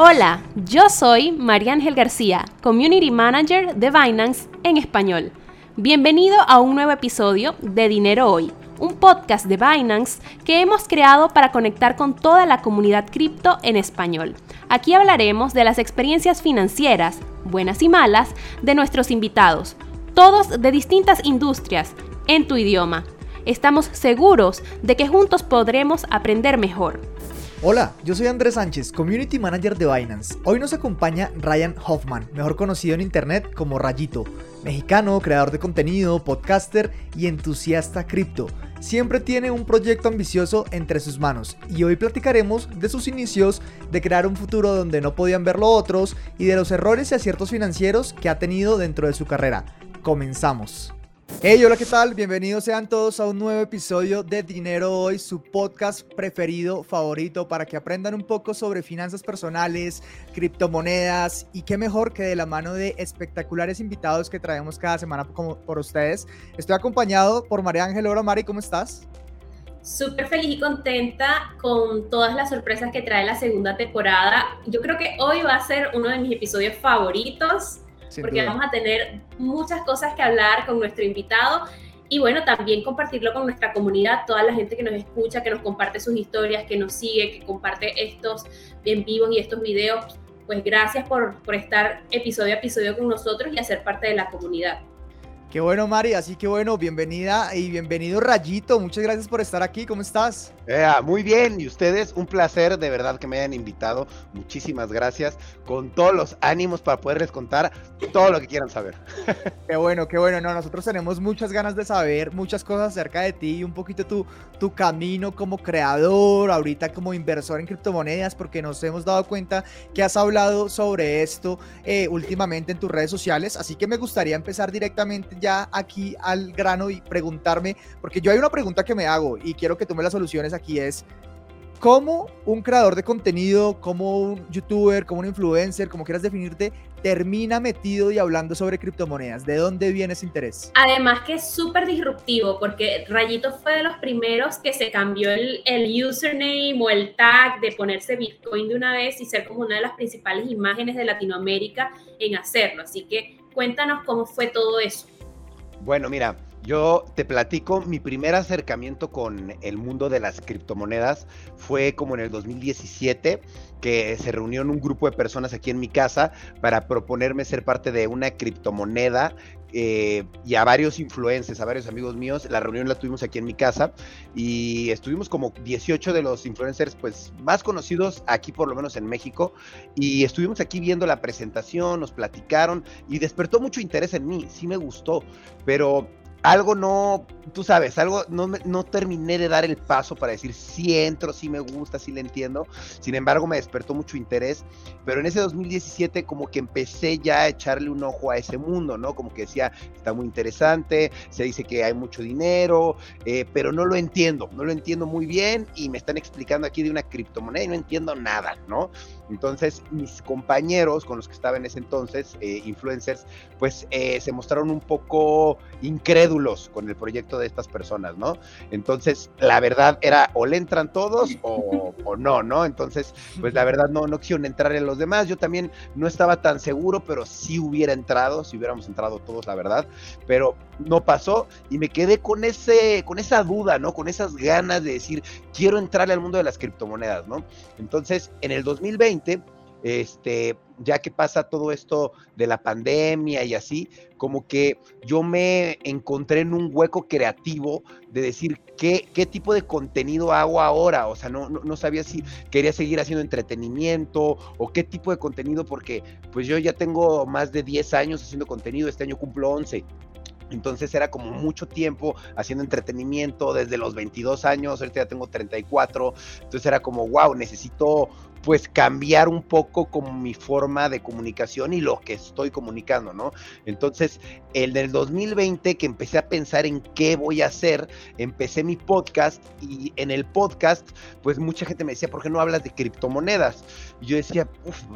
Hola, yo soy María Ángel García, Community Manager de Binance en español. Bienvenido a un nuevo episodio de Dinero Hoy, un podcast de Binance que hemos creado para conectar con toda la comunidad cripto en español. Aquí hablaremos de las experiencias financieras, buenas y malas, de nuestros invitados, todos de distintas industrias, en tu idioma. Estamos seguros de que juntos podremos aprender mejor. Hola, yo soy Andrés Sánchez, Community Manager de Binance. Hoy nos acompaña Ryan Hoffman, mejor conocido en Internet como Rayito, mexicano, creador de contenido, podcaster y entusiasta cripto. Siempre tiene un proyecto ambicioso entre sus manos y hoy platicaremos de sus inicios, de crear un futuro donde no podían verlo otros y de los errores y aciertos financieros que ha tenido dentro de su carrera. Comenzamos. Hey, hola, ¿qué tal? Bienvenidos sean todos a un nuevo episodio de Dinero Hoy, su podcast preferido, favorito, para que aprendan un poco sobre finanzas personales, criptomonedas y qué mejor que de la mano de espectaculares invitados que traemos cada semana por ustedes. Estoy acompañado por María Ángel. Hola, Mari, ¿cómo estás? Súper feliz y contenta con todas las sorpresas que trae la segunda temporada. Yo creo que hoy va a ser uno de mis episodios favoritos porque vamos a tener muchas cosas que hablar con nuestro invitado y bueno, también compartirlo con nuestra comunidad, toda la gente que nos escucha, que nos comparte sus historias, que nos sigue, que comparte estos en vivos y estos videos. Pues gracias por, por estar episodio a episodio con nosotros y hacer parte de la comunidad. Qué bueno, Mari, así que bueno, bienvenida y bienvenido Rayito, muchas gracias por estar aquí, ¿cómo estás? Muy bien, y ustedes, un placer de verdad que me hayan invitado, muchísimas gracias, con todos los ánimos para poderles contar todo lo que quieran saber. Qué bueno, qué bueno, no, nosotros tenemos muchas ganas de saber muchas cosas acerca de ti un poquito tu, tu camino como creador, ahorita como inversor en criptomonedas, porque nos hemos dado cuenta que has hablado sobre esto eh, últimamente en tus redes sociales, así que me gustaría empezar directamente ya aquí al grano y preguntarme, porque yo hay una pregunta que me hago y quiero que tú me la soluciones aquí es, ¿cómo un creador de contenido, como un youtuber, como un influencer, como quieras definirte, termina metido y hablando sobre criptomonedas? ¿De dónde viene ese interés? Además que es súper disruptivo porque Rayito fue de los primeros que se cambió el, el, username o el tag de ponerse Bitcoin de una vez y ser como una de las principales imágenes de Latinoamérica en hacerlo. Así que cuéntanos cómo fue todo eso. Bueno, mira, yo te platico, mi primer acercamiento con el mundo de las criptomonedas fue como en el 2017, que se reunió en un grupo de personas aquí en mi casa para proponerme ser parte de una criptomoneda eh, y a varios influencers, a varios amigos míos. La reunión la tuvimos aquí en mi casa y estuvimos como 18 de los influencers pues más conocidos aquí por lo menos en México y estuvimos aquí viendo la presentación, nos platicaron y despertó mucho interés en mí, sí me gustó, pero algo no, tú sabes, algo no, no terminé de dar el paso para decir si entro, si me gusta, si le entiendo. Sin embargo, me despertó mucho interés. Pero en ese 2017 como que empecé ya a echarle un ojo a ese mundo, ¿no? Como que decía, está muy interesante, se dice que hay mucho dinero, eh, pero no lo entiendo, no lo entiendo muy bien y me están explicando aquí de una criptomoneda y no entiendo nada, ¿no? Entonces, mis compañeros con los que estaba en ese entonces, eh, influencers, pues eh, se mostraron un poco incrédulos con el proyecto de estas personas, ¿no? Entonces, la verdad era o le entran todos o, no, ¿no? Entonces, pues la verdad no, no quisieron entrar en los demás. Yo también no estaba tan seguro, pero sí hubiera entrado, si hubiéramos entrado todos, la verdad. Pero no pasó y me quedé con, ese, con esa duda, ¿no? Con esas ganas de decir, quiero entrarle al mundo de las criptomonedas, ¿no? Entonces, en el 2020, este, ya que pasa todo esto de la pandemia y así, como que yo me encontré en un hueco creativo de decir qué, qué tipo de contenido hago ahora, o sea, no, no, sabía si quería seguir haciendo entretenimiento o qué tipo de contenido, porque pues yo ya tengo más de 10 años haciendo contenido, este año cumplo 11. Entonces era como mucho tiempo haciendo entretenimiento desde los 22 años, ahorita ya tengo 34, entonces era como, wow, necesito pues cambiar un poco como mi forma de comunicación y lo que estoy comunicando, ¿no? Entonces, el del 2020 que empecé a pensar en qué voy a hacer, empecé mi podcast y en el podcast, pues mucha gente me decía, ¿por qué no hablas de criptomonedas? Y yo decía,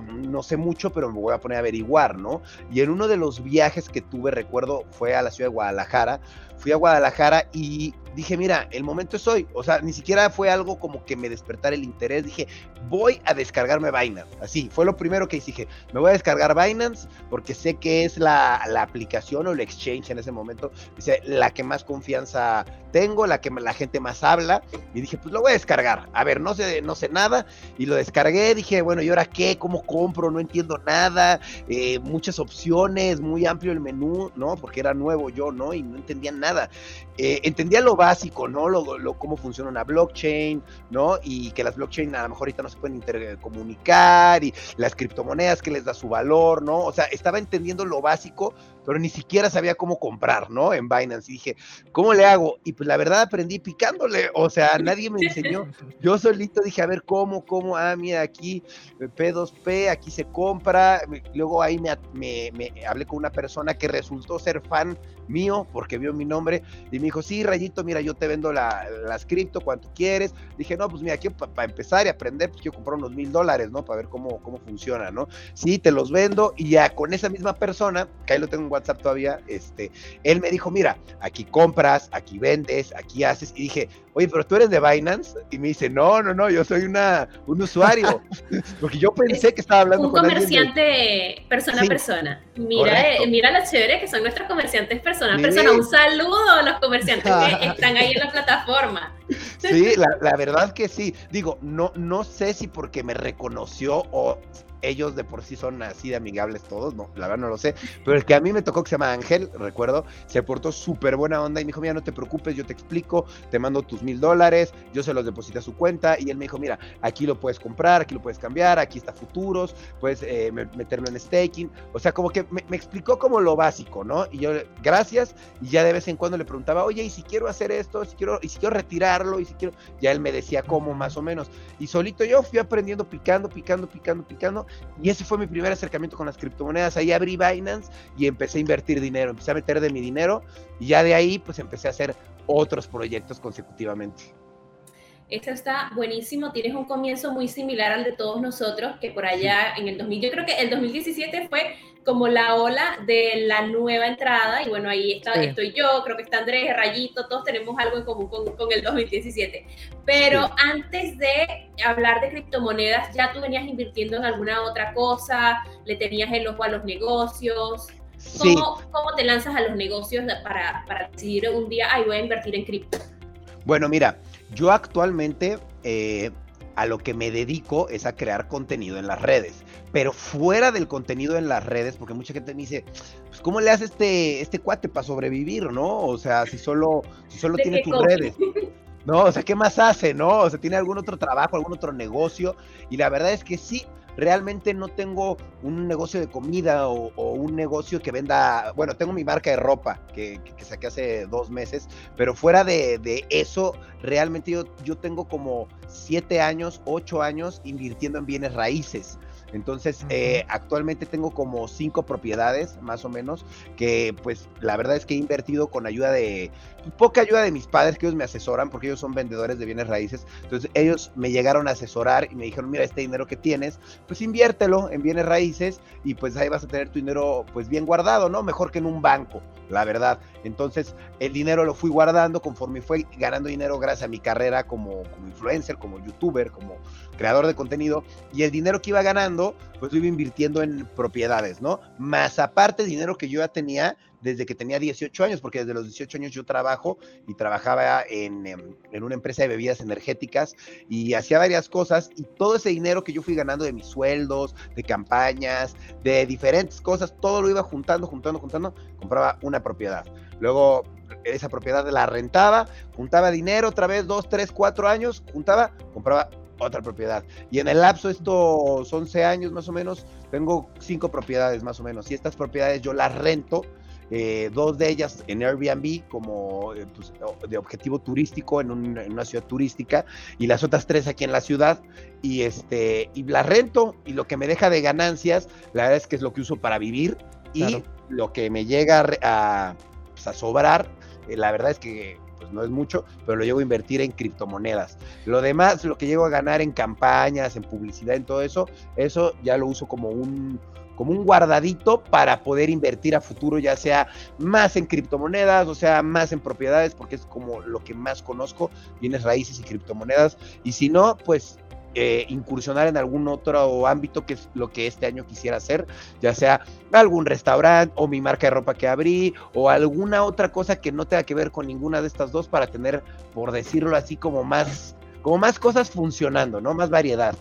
no sé mucho, pero me voy a poner a averiguar, ¿no? Y en uno de los viajes que tuve, recuerdo, fue a la ciudad de Guadalajara, fui a Guadalajara y dije, mira, el momento es hoy. O sea, ni siquiera fue algo como que me despertara el interés. Dije, voy a descargarme Binance. Así, fue lo primero que dije. Me voy a descargar Binance porque sé que es la, la aplicación o el exchange en ese momento. Dice, la que más confianza tengo, la que la gente más habla. Y dije, pues lo voy a descargar. A ver, no sé, no sé nada. Y lo descargué. Dije, bueno, ¿y ahora qué? ¿Cómo compro? No entiendo nada. Eh, muchas opciones, muy amplio el menú, ¿no? Porque era nuevo yo, ¿no? Y no entendía nada. Eh, entendía lo básico, ¿no? Lo, lo, cómo funciona una blockchain, ¿no? Y que las blockchain a lo mejor ahorita no se pueden intercomunicar y las criptomonedas que les da su valor, ¿no? O sea, estaba entendiendo lo básico, pero ni siquiera sabía cómo comprar, ¿no? En Binance. Y dije, ¿cómo le hago? Y pues la verdad aprendí picándole, o sea, nadie me enseñó. Yo solito dije, a ver, ¿cómo, cómo? Ah, mira, aquí P2P, aquí se compra. Luego ahí me, me, me hablé con una persona que resultó ser fan mío porque vio mi nombre y me dijo, sí, Rayito, mira, yo te vendo la, las cripto, ¿cuánto quieres? Dije, no, pues mira, aquí para empezar y aprender, pues quiero comprar unos mil dólares, ¿no? Para ver cómo, cómo funciona, ¿no? Sí, te los vendo y ya con esa misma persona, que ahí lo tengo en WhatsApp todavía, este, él me dijo, mira, aquí compras, aquí vendes, aquí haces, y dije, oye, pero tú eres de Binance, y me dice, no, no, no, yo soy una, un usuario, porque yo pensé que estaba hablando un con comerciante de... persona a persona. Mira, eh, mira lo chévere que son nuestros comerciantes persona a persona. Un saludo a los comerciantes que están ahí en la plataforma. Sí, la, la verdad que sí. Digo, no, no sé si porque me reconoció o ellos de por sí son así de amigables todos, no, la verdad no lo sé, pero el que a mí me tocó que se llama Ángel, recuerdo, se portó súper buena onda y me dijo, mira, no te preocupes, yo te explico, te mando tus mil dólares, yo se los deposité a su cuenta y él me dijo, mira, aquí lo puedes comprar, aquí lo puedes cambiar, aquí está futuros, puedes eh, meterlo en staking, o sea, como que me, me, explicó como lo básico, ¿no? Y yo, gracias, y ya de vez en cuando le preguntaba, oye, ¿y si quiero hacer esto? Si quiero, y si quiero retirarlo, y si quiero, ya él me decía cómo más o menos, y solito yo fui aprendiendo picando, picando, picando, picando, y ese fue mi primer acercamiento con las criptomonedas. Ahí abrí Binance y empecé a invertir dinero, empecé a meter de mi dinero y ya de ahí pues empecé a hacer otros proyectos consecutivamente. Esto está buenísimo, tienes un comienzo muy similar al de todos nosotros, que por allá en el 2000, yo creo que el 2017 fue como la ola de la nueva entrada, y bueno, ahí está, sí. estoy yo, creo que está Andrés, Rayito, todos tenemos algo en común con, con el 2017. Pero sí. antes de hablar de criptomonedas, ¿ya tú venías invirtiendo en alguna otra cosa? ¿Le tenías el ojo a los negocios? ¿Cómo, sí. ¿Cómo, te lanzas a los negocios para, para decidir un día, ay, voy a invertir en cripto? Bueno, mira, yo actualmente eh, a lo que me dedico es a crear contenido en las redes, pero fuera del contenido en las redes, porque mucha gente me dice, pues ¿cómo le hace este, este cuate para sobrevivir, no? O sea, si solo, si solo tiene tus redes. No, o sea, ¿qué más hace, no? O sea, tiene algún otro trabajo, algún otro negocio, y la verdad es que sí, realmente no tengo un negocio de comida o, un negocio que venda, bueno, tengo mi marca de ropa que saqué hace dos meses, pero fuera de, de eso, realmente yo, yo, tengo como siete años, ocho años invirtiendo en bienes raíces. Entonces, eh, actualmente tengo como cinco propiedades, más o menos, que pues la verdad es que he invertido con ayuda de, poca ayuda de mis padres, que ellos me asesoran, porque ellos son vendedores de bienes raíces. Entonces, ellos me llegaron a asesorar y me dijeron, mira, este dinero que tienes, pues inviértelo en bienes raíces y pues ahí vas a tener tu dinero pues bien guardado, ¿no? Mejor que en un banco, la verdad. Entonces, el dinero lo fui guardando conforme fui ganando dinero gracias a mi carrera como, como influencer, como youtuber, como creador de contenido, y el dinero que iba ganando, pues lo iba invirtiendo en propiedades, ¿no? Más aparte, dinero que yo ya tenía desde que tenía 18 años, porque desde los 18 años yo trabajo y trabajaba en, en, una empresa de bebidas energéticas y hacía varias cosas y todo ese dinero que yo fui ganando de mis sueldos, de campañas, de diferentes cosas, todo lo iba juntando, juntando, juntando, compraba una propiedad. Luego esa propiedad la rentaba, juntaba dinero otra vez, dos, tres, cuatro años, juntaba, compraba otra propiedad. Y en el lapso de estos 11 años más o menos, tengo cinco propiedades más o menos. Y estas propiedades yo las rento eh, dos de ellas en Airbnb como eh, pues, de objetivo turístico en, un, en, una ciudad turística y las otras tres aquí en la ciudad y este y la rento y lo que me deja de ganancias la verdad es que es lo que uso para vivir y claro. lo que me llega a, pues, a sobrar eh, la verdad es que no es mucho, pero lo llevo a invertir en criptomonedas. Lo demás, lo que llego a ganar en campañas, en publicidad, en todo eso, eso ya lo uso como un, como un guardadito para poder invertir a futuro, ya sea más en criptomonedas, o sea, más en propiedades, porque es como lo que más conozco, bienes raíces y criptomonedas. Y si no, pues eh, incursionar en algún otro ámbito que es lo que este año quisiera hacer, ya sea algún restaurante o mi marca de ropa que abrí o alguna otra cosa que no tenga que ver con ninguna de estas dos para tener, por decirlo así, como más, como más cosas funcionando, ¿no? Más variedad.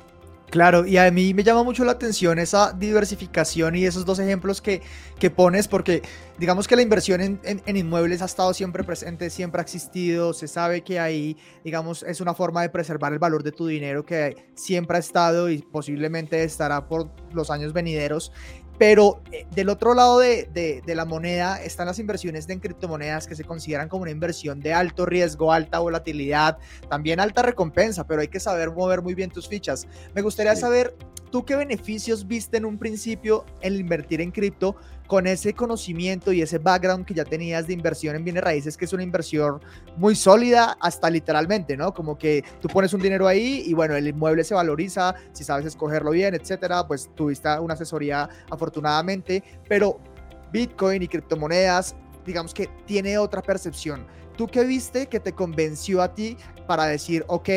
Claro, y a mí me llama mucho la atención esa diversificación y esos dos ejemplos que, que pones, porque digamos que la inversión en, en, inmuebles ha estado siempre presente, siempre ha existido, se sabe que ahí, digamos, es una forma de preservar el valor de tu dinero que siempre ha estado y posiblemente estará por los años venideros. Pero eh, del otro lado de, la moneda están las inversiones en criptomonedas que se consideran como una inversión de alto riesgo, alta volatilidad, también alta recompensa, pero hay que saber mover muy bien tus fichas. Me gustaría saber, ¿tú qué beneficios viste en un principio el invertir en cripto con ese conocimiento y ese background que ya tenías de inversión en bienes raíces, que es una inversión muy sólida hasta literalmente, ¿no? Como que tú pones un dinero ahí y bueno, el inmueble se valoriza, si sabes escogerlo bien, etcétera, pues tuviste una asesoría afortunadamente, pero Bitcoin y criptomonedas, digamos que tiene otra percepción. ¿Tú qué viste que te convenció a ti para decir, ok,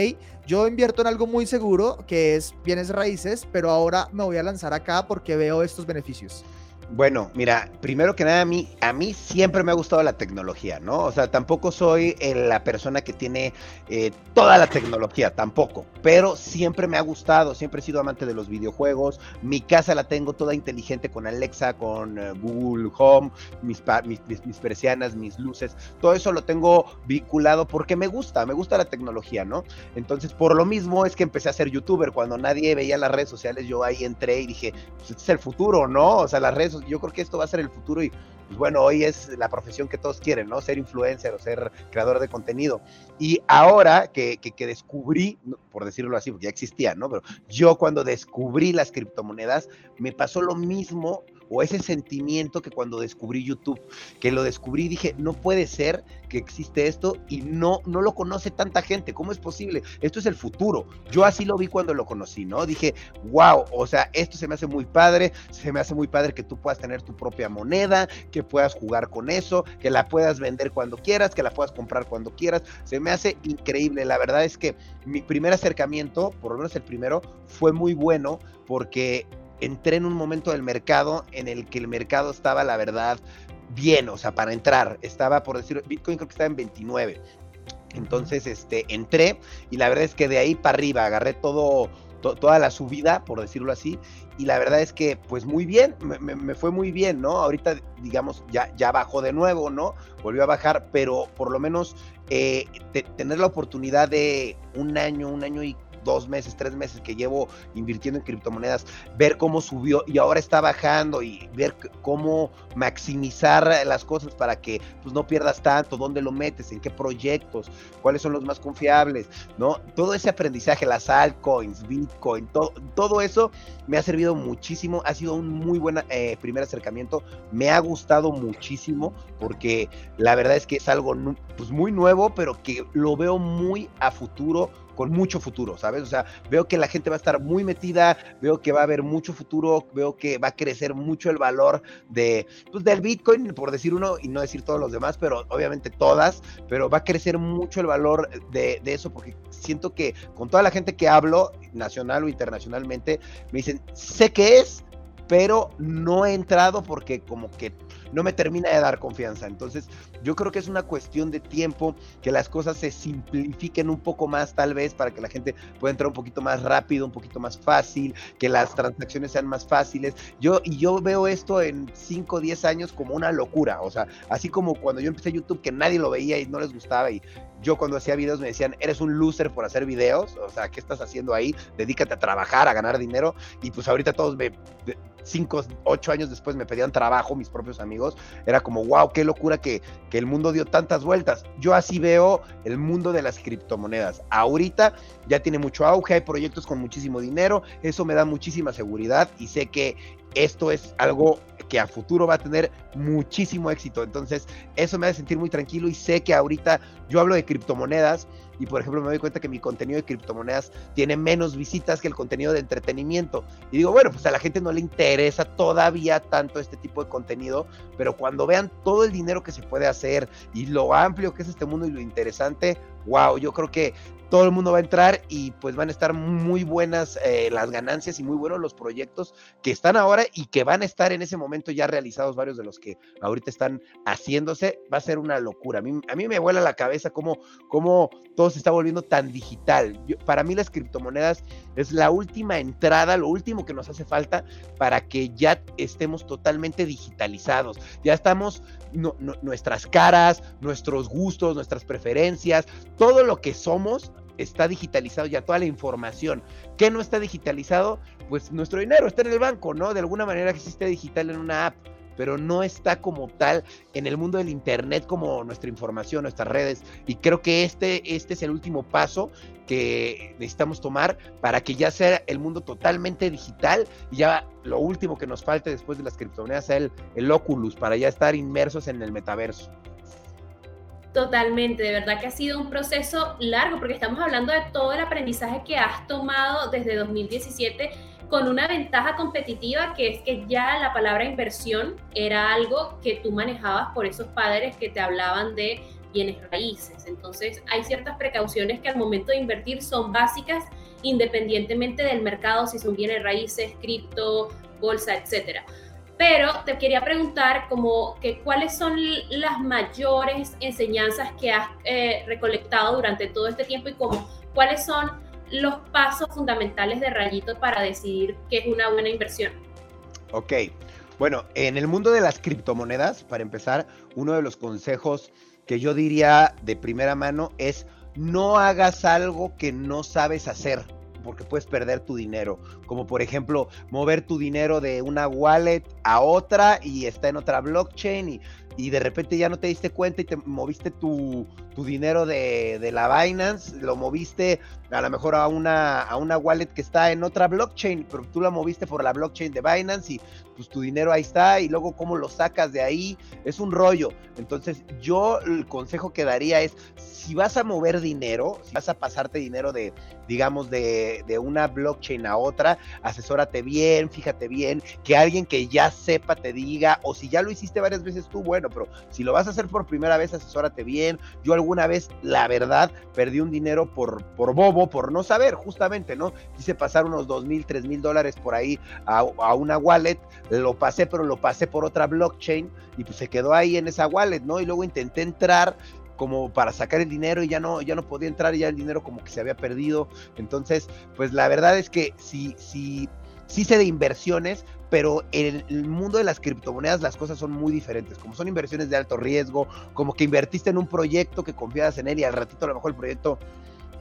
yo invierto en algo muy seguro, que es bienes raíces, pero ahora me voy a lanzar acá porque veo estos beneficios? Bueno, mira, primero que nada, a mí, a mí siempre me ha gustado la tecnología, ¿no? O sea, tampoco soy la persona que tiene eh, toda la tecnología, tampoco, pero siempre me ha gustado, siempre he sido amante de los videojuegos, mi casa la tengo toda inteligente con Alexa, con eh, Google Home, mis, mis, mis, persianas, mis luces, todo eso lo tengo vinculado porque me gusta, me gusta la tecnología, ¿no? Entonces, por lo mismo es que empecé a ser youtuber, cuando nadie veía las redes sociales, yo ahí entré y dije, pues este es el futuro, ¿no? O sea, las redes yo creo que esto va a ser el futuro y pues bueno, hoy es la profesión que todos quieren, ¿no? Ser influencer o ser creador de contenido. Y ahora que, que, descubrí, por decirlo así, porque ya existía, ¿no? Pero yo cuando descubrí las criptomonedas, me pasó lo mismo o ese sentimiento que cuando descubrí YouTube, que lo descubrí dije, no puede ser que existe esto y no, no lo conoce tanta gente, ¿cómo es posible? Esto es el futuro. Yo así lo vi cuando lo conocí, ¿no? Dije, wow, o sea, esto se me hace muy padre, se me hace muy padre que tú puedas tener tu propia moneda, que puedas jugar con eso, que la puedas vender cuando quieras, que la puedas comprar cuando quieras, se me hace increíble. La verdad es que mi primer acercamiento, por lo menos el primero, fue muy bueno porque entré en un momento del mercado en el que el mercado estaba, la verdad, bien, o sea, para entrar, estaba, por decir, Bitcoin creo que estaba en 29. Entonces, este, entré y la verdad es que de ahí para arriba agarré todo, toda la subida, por decirlo así, y la verdad es que, pues muy bien, me, fue muy bien, ¿no? Ahorita, digamos, ya, ya bajó de nuevo, ¿no? Volvió a bajar, pero por lo menos eh, tener la oportunidad de un año, un año y dos meses, tres meses que llevo invirtiendo en criptomonedas, ver cómo subió y ahora está bajando y ver cómo maximizar las cosas para que pues no pierdas tanto, dónde lo metes, en qué proyectos, cuáles son los más confiables, ¿no? Todo ese aprendizaje, las altcoins, Bitcoin, todo, todo eso me ha servido muchísimo, ha sido un muy buen eh, primer acercamiento, me ha gustado muchísimo porque la verdad es que es algo pues, muy nuevo, pero que lo veo muy a futuro con mucho futuro, ¿sabes? O sea, veo que la gente va a estar muy metida, veo que va a haber mucho futuro, veo que va a crecer mucho el valor de, pues, del Bitcoin, por decir uno y no decir todos los demás, pero obviamente todas, pero va a crecer mucho el valor de, de eso porque siento que con toda la gente que hablo, nacional o internacionalmente, me dicen, sé que es, pero no he entrado porque como que no me termina de dar confianza. Entonces, yo creo que es una cuestión de tiempo, que las cosas se simplifiquen un poco más tal vez para que la gente pueda entrar un poquito más rápido, un poquito más fácil, que las transacciones sean más fáciles. Yo, y yo veo esto en 5 o 10 años como una locura. O sea, así como cuando yo empecé YouTube que nadie lo veía y no les gustaba y yo cuando hacía videos me decían, eres un loser por hacer videos, o sea, ¿qué estás haciendo ahí? Dedícate a trabajar, a ganar dinero. Y pues ahorita todos me, cinco, ocho años después me pedían trabajo mis propios amigos. Era como, wow, qué locura que, que el mundo dio tantas vueltas. Yo así veo el mundo de las criptomonedas. Ahorita ya tiene mucho auge, hay proyectos con muchísimo dinero, eso me da muchísima seguridad y sé que esto es algo que a futuro va a tener muchísimo éxito. Entonces, eso me hace sentir muy tranquilo y sé que ahorita yo hablo de criptomonedas y por ejemplo me doy cuenta que mi contenido de criptomonedas tiene menos visitas que el contenido de entretenimiento. Y digo, bueno, pues a la gente no le interesa todavía tanto este tipo de contenido, pero cuando vean todo el dinero que se puede hacer y lo amplio que es este mundo y lo interesante, wow, yo creo que todo el mundo va a entrar y pues van a estar muy buenas eh, las ganancias y muy buenos los proyectos que están ahora y que van a estar en ese momento ya realizados varios de los que ahorita están haciéndose. Va a ser una locura. A mí, a mí me vuela la cabeza cómo, cómo todo se está volviendo tan digital. para mí las criptomonedas es la última entrada, lo último que nos hace falta para que ya estemos totalmente digitalizados. Ya estamos, nuestras caras, nuestros gustos, nuestras preferencias, todo lo que somos está digitalizado ya, toda la información. ¿Qué no está digitalizado? Pues nuestro dinero está en el banco, ¿no? De alguna manera existe digital en una app pero no está como tal en el mundo del Internet como nuestra información, nuestras redes. Y creo que este, este es el último paso que necesitamos tomar para que ya sea el mundo totalmente digital y ya lo último que nos falte después de las criptomonedas sea el, el Oculus para ya estar inmersos en el metaverso. Totalmente, de verdad que ha sido un proceso largo porque estamos hablando de todo el aprendizaje que has tomado desde 2017 con una ventaja competitiva que es que ya la palabra inversión era algo que tú manejabas por esos padres que te hablaban de bienes raíces. Entonces hay ciertas precauciones que al momento de invertir son básicas independientemente del mercado, si son bienes raíces, cripto, bolsa, etcétera. Pero te quería preguntar como que cuáles son las mayores enseñanzas que has eh, recolectado durante todo este tiempo y como cuáles son los pasos fundamentales de Rayito para decidir qué es una buena inversión. Ok, bueno, en el mundo de las criptomonedas, para empezar, uno de los consejos que yo diría de primera mano es no hagas algo que no sabes hacer porque puedes perder tu dinero. Como por ejemplo, mover tu dinero de una wallet a otra y está en otra blockchain y, y de repente ya no te diste cuenta y te moviste tu, tu dinero de, de, la Binance, lo moviste a lo mejor a una, a una wallet que está en otra blockchain, pero tú la moviste por la blockchain de Binance y pues tu dinero ahí está y luego cómo lo sacas de ahí, es un rollo. Entonces yo el consejo que daría es, si vas a mover dinero, si vas a pasarte dinero de, digamos, de, de una blockchain a otra, asesórate bien, fíjate bien, que alguien que ya sepa te diga, o si ya lo hiciste varias veces tú, bueno, pero si lo vas a hacer por primera vez, asesórate bien. Alguna vez, la verdad, perdí un dinero por, por bobo, por no saber, justamente, ¿no? Quise pasar unos dos mil, tres mil dólares por ahí a, una wallet, lo pasé, pero lo pasé por otra blockchain y pues se quedó ahí en esa wallet, ¿no? Y luego intenté entrar como para sacar el dinero y ya no, ya no podía entrar y ya el dinero como que se había perdido. Entonces, pues la verdad es que si, si, sí sé de inversiones, pero en el mundo de las criptomonedas las cosas son muy diferentes. Como son inversiones de alto riesgo, como que invertiste en un proyecto que confiabas en él y al ratito a lo mejor el proyecto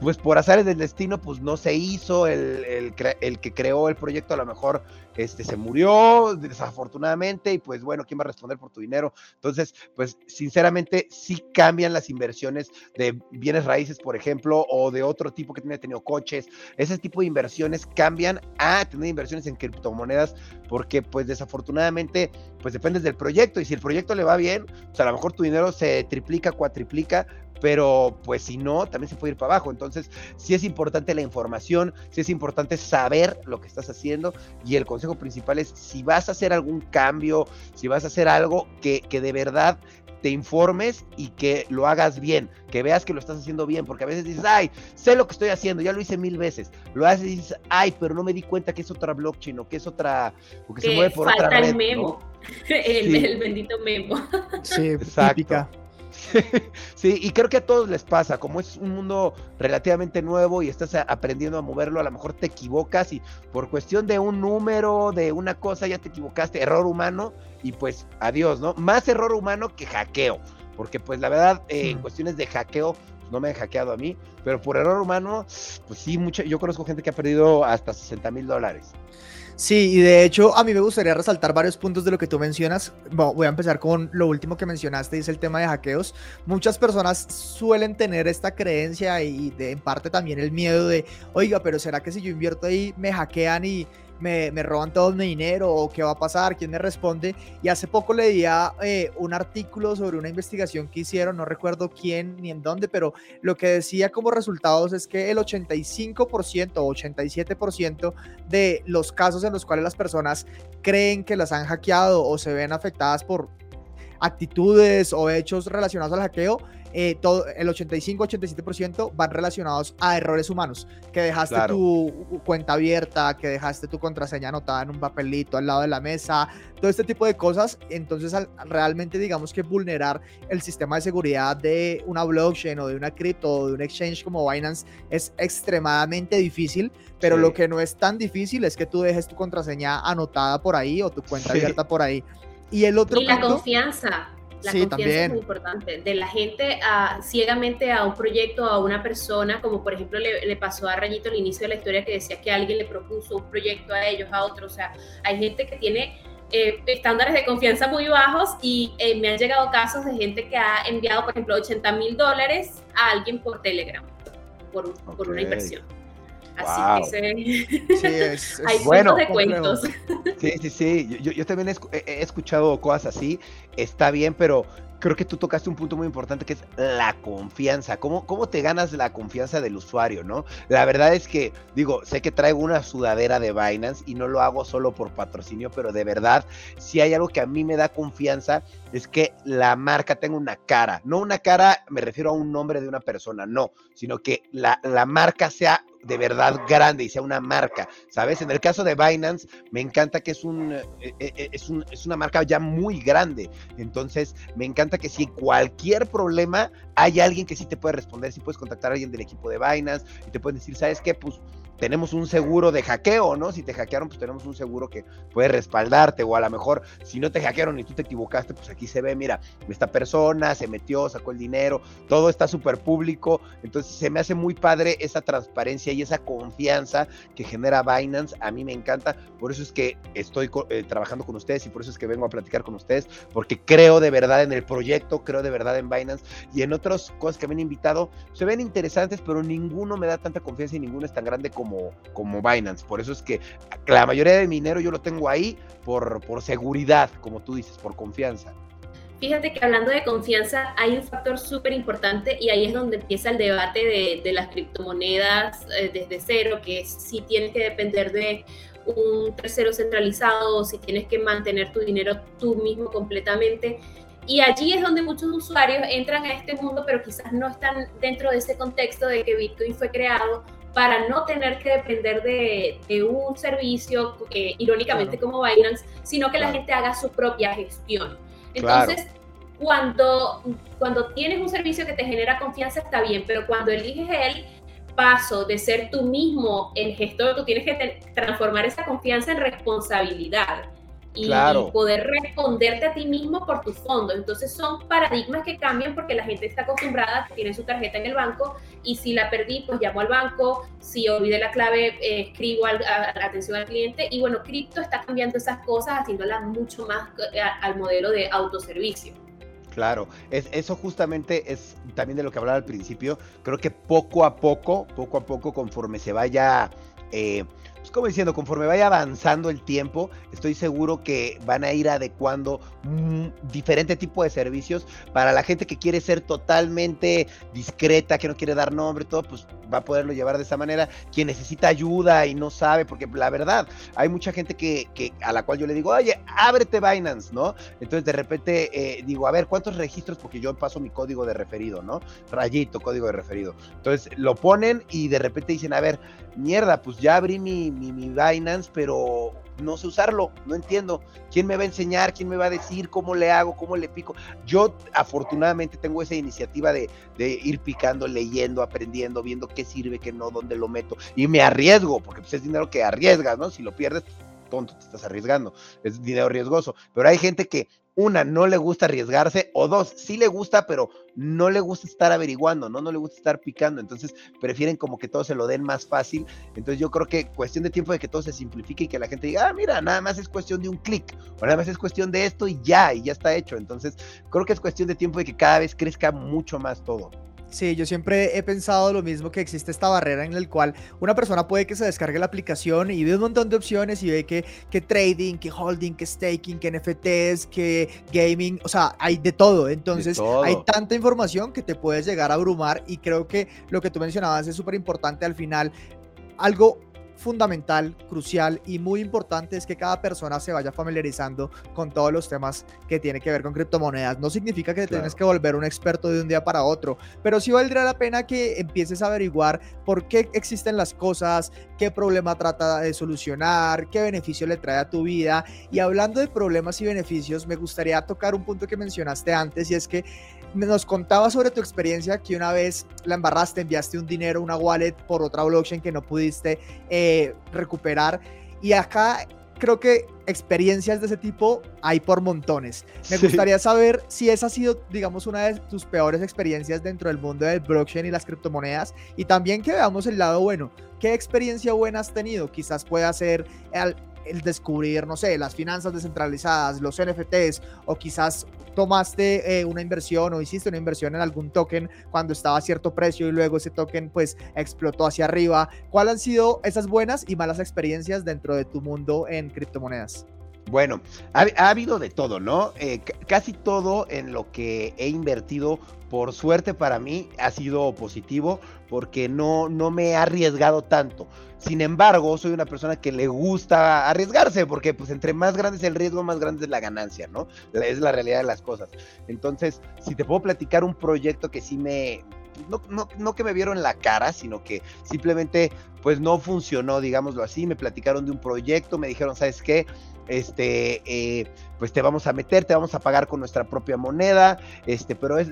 pues por azares del destino, pues no se hizo, el, el, que creó el proyecto a lo mejor este, se murió desafortunadamente y pues bueno, ¿quién va a responder por tu dinero? Entonces, pues sinceramente sí cambian las inversiones de bienes raíces, por ejemplo, o de otro tipo que tiene tenido coches, ese tipo de inversiones cambian a tener inversiones en criptomonedas porque pues desafortunadamente pues dependes del proyecto y si el proyecto le va bien, pues a lo mejor tu dinero se triplica, cuatriplica, pero pues si no, también se puede ir para abajo. Entonces, sí es importante la información, sí es importante saber lo que estás haciendo y el consejo principal es si vas a hacer algún cambio, si vas a hacer algo que, que de verdad te informes y que lo hagas bien, que veas que lo estás haciendo bien, porque a veces dices, ay, sé lo que estoy haciendo, ya lo hice mil veces, lo haces y dices, ay, pero no me di cuenta que es otra blockchain o que es otra, o que, se mueve por otra red. El memo, el, sí. el, bendito memo. Sí, exacto. sí, y creo que a todos les pasa, como es un mundo relativamente nuevo y estás aprendiendo a moverlo, a lo mejor te equivocas y por cuestión de un número, de una cosa, ya te equivocaste, error humano, y pues adiós, ¿no? Más error humano que hackeo, porque pues la verdad, eh, en cuestiones de hackeo, pues, no me han hackeado a mí, pero por error humano, pues sí, mucha, yo conozco gente que ha perdido hasta 60 mil dólares. Sí, y de hecho a mí me gustaría resaltar varios puntos de lo que tú mencionas. Voy a empezar con lo último que mencionaste, es el tema de hackeos. Muchas personas suelen tener esta creencia y de, en parte también el miedo de, oiga, pero ¿será que si yo invierto ahí me hackean y, me, me, roban todo mi dinero o qué va a pasar, quién me responde. Y hace poco leía eh, un artículo sobre una investigación que hicieron, no recuerdo quién ni en dónde, pero lo que decía como resultados es que el 85% o 87% de los casos en los cuales las personas creen que las han hackeado o se ven afectadas por actitudes o hechos relacionados al hackeo, eh, todo, el 85-87% van relacionados a errores humanos, que dejaste tu cuenta abierta, que dejaste tu contraseña anotada en un papelito al lado de la mesa, todo este tipo de cosas. Entonces, realmente digamos que vulnerar el sistema de seguridad de una blockchain o de una cripto o de un exchange como Binance es extremadamente difícil, pero lo que no es tan difícil es que tú dejes tu contraseña anotada por ahí o tu cuenta abierta por ahí. Y el otro y la confianza. La confianza es muy importante. De la gente a, ciegamente a un proyecto, a una persona, como por ejemplo le, pasó a Rayito al inicio de la historia que decía que alguien le propuso un proyecto a ellos, a otros. O sea, hay gente que tiene eh, estándares de confianza muy bajos y eh, me han llegado casos de gente que ha enviado, por ejemplo, 80 mil dólares a alguien por Telegram, por, por una inversión. Así que sí, es, hay bueno, de cuentos. Sí, sí, sí. Yo, yo también he, he, escuchado cosas así. Está bien, pero creo que tú tocaste un punto muy importante que es la confianza. ¿Cómo, ¿Cómo te ganas la confianza del usuario, no? La verdad es que, digo, sé que traigo una sudadera de Binance y no lo hago solo por patrocinio, pero de verdad, si hay algo que a mí me da confianza, es que la marca tenga una cara. No una cara, me refiero a un nombre de una persona, no, sino que la, la marca sea de verdad grande y sea una marca, ¿sabes? En el caso de Binance, me encanta que es, un, eh, eh, eh, es, un, es una marca ya muy grande. Entonces, me encanta que si cualquier problema hay alguien que sí te puede responder, si puedes contactar a alguien del equipo de Binance y te pueden decir, ¿sabes qué? Pues tenemos un seguro de hackeo, ¿no? Si te hackearon, pues tenemos un seguro que puede respaldarte, o a lo mejor si no te hackearon y tú te equivocaste, pues aquí se ve, mira, esta persona se metió, sacó el dinero, todo está súper público, entonces se me hace muy padre esa transparencia y esa confianza que genera Binance, a mí me encanta, por eso es que estoy eh, trabajando con ustedes y por eso es que vengo a platicar con ustedes, porque creo de verdad en el proyecto, creo de verdad en Binance y en otras cosas que me han invitado, se ven interesantes, pero ninguno me da tanta confianza y ninguno es tan grande como como, Binance. Por eso es que la mayoría de mi dinero yo lo tengo ahí por, por seguridad, como tú dices, por confianza. Fíjate que hablando de confianza, hay un factor súper importante y ahí es donde empieza el debate de, las criptomonedas eh, desde cero, que es si tienes que depender de un tercero centralizado o si tienes que mantener tu dinero tú mismo completamente. Y allí es donde muchos usuarios entran a este mundo, pero quizás no están dentro de ese contexto de que Bitcoin fue creado para no tener que depender de, un servicio, eh, irónicamente como Binance, sino que la gente haga su propia gestión. Entonces, cuando, cuando tienes un servicio que te genera confianza está bien, pero cuando eliges el paso de ser tú mismo el gestor, tú tienes que transformar esa confianza en responsabilidad y, poder responderte a ti mismo por tu fondo. Entonces son paradigmas que cambian porque la gente está acostumbrada tiene su tarjeta en el banco y si la perdí, pues llamo al banco, si olvidé la clave, eh, escribo a, atención al cliente y bueno, cripto está cambiando esas cosas, haciéndolas mucho más eh, al modelo de autoservicio. Claro, es, eso justamente es también de lo que hablaba al principio. Creo que poco a poco, poco a poco, conforme se vaya eh, pues como diciendo, conforme vaya avanzando el tiempo, estoy seguro que van a ir adecuando un diferente tipo de servicios para la gente que quiere ser totalmente discreta, que no quiere dar nombre, todo, pues va a poderlo llevar de esa manera. Quien necesita ayuda y no sabe, porque la verdad, hay mucha gente que, a la cual yo le digo, oye, ábrete Binance, ¿no? Entonces de repente eh, digo, a ver, ¿cuántos registros? Porque yo paso mi código de referido, ¿no? Rayito, código de referido. Entonces lo ponen y de repente dicen, a ver, mierda, pues ya abrí mi, mi, Binance, pero no sé usarlo, no entiendo. ¿Quién me va a enseñar? ¿Quién me va a decir cómo le hago? ¿Cómo le pico? Yo afortunadamente tengo esa iniciativa de, ir picando, leyendo, aprendiendo, viendo qué sirve, qué no, dónde lo meto. Y me arriesgo, porque pues, es dinero que arriesgas, ¿no? Si lo pierdes, tonto, te estás arriesgando. Es dinero riesgoso. Pero hay gente que una, no le gusta arriesgarse, o dos, sí le gusta, pero no le gusta estar averiguando, ¿no? No le gusta estar picando, entonces prefieren como que todo se lo den más fácil. Entonces yo creo que cuestión de tiempo de que todo se simplifique y que la gente diga, ah, mira, nada más es cuestión de un clic, o nada más es cuestión de esto y ya, y ya está hecho. Entonces creo que es cuestión de tiempo de que cada vez crezca mucho más todo. Sí, yo siempre he pensado lo mismo que existe esta barrera en la cual una persona puede que se descargue la aplicación y ve un montón de opciones y ve que, que trading, que holding, que staking, que NFTs, que gaming, o sea, hay de todo. Entonces hay tanta información que te puedes llegar a abrumar y creo que lo que tú mencionabas es súper importante al final. Algo fundamental, crucial y muy importante es que cada persona se vaya familiarizando con todos los temas que tiene que ver con criptomonedas. No significa que tienes que volver un experto de un día para otro, pero sí valdría la pena que empieces a averiguar por qué existen las cosas, qué problema trata de solucionar, qué beneficio le trae a tu vida. Y hablando de problemas y beneficios, me gustaría tocar un punto que mencionaste antes y es que nos contabas sobre tu experiencia que una vez la embarraste, enviaste un dinero, una wallet por otra blockchain que no pudiste eh, recuperar. Y acá creo que experiencias de ese tipo hay por montones. Me gustaría saber si esa ha sido, digamos, una de tus peores experiencias dentro del mundo del blockchain y las criptomonedas. Y también que veamos el lado bueno. ¿Qué experiencia buena has tenido? Quizás pueda ser el descubrir, no sé, las finanzas descentralizadas, los NFTs, o quizás tomaste eh, una inversión o hiciste una inversión en algún token cuando estaba a cierto precio y luego ese token pues explotó hacia arriba. ¿Cuáles han sido esas buenas y malas experiencias dentro de tu mundo en criptomonedas? Bueno, ha, habido de todo, ¿no? Eh, casi todo en lo que he invertido, por suerte para mí, ha sido positivo porque no, no me he arriesgado tanto. Sin embargo, soy una persona que le gusta arriesgarse porque pues entre más grande es el riesgo, más grande es la ganancia, ¿no? Es la realidad de las cosas. Entonces, si te puedo platicar un proyecto que sí me, no, no, no, que me vieron la cara, sino que simplemente pues no funcionó, digámoslo así. Me platicaron de un proyecto, me dijeron, ¿sabes qué? Este, eh, pues te vamos a meter, te vamos a pagar con nuestra propia moneda, este, pero es,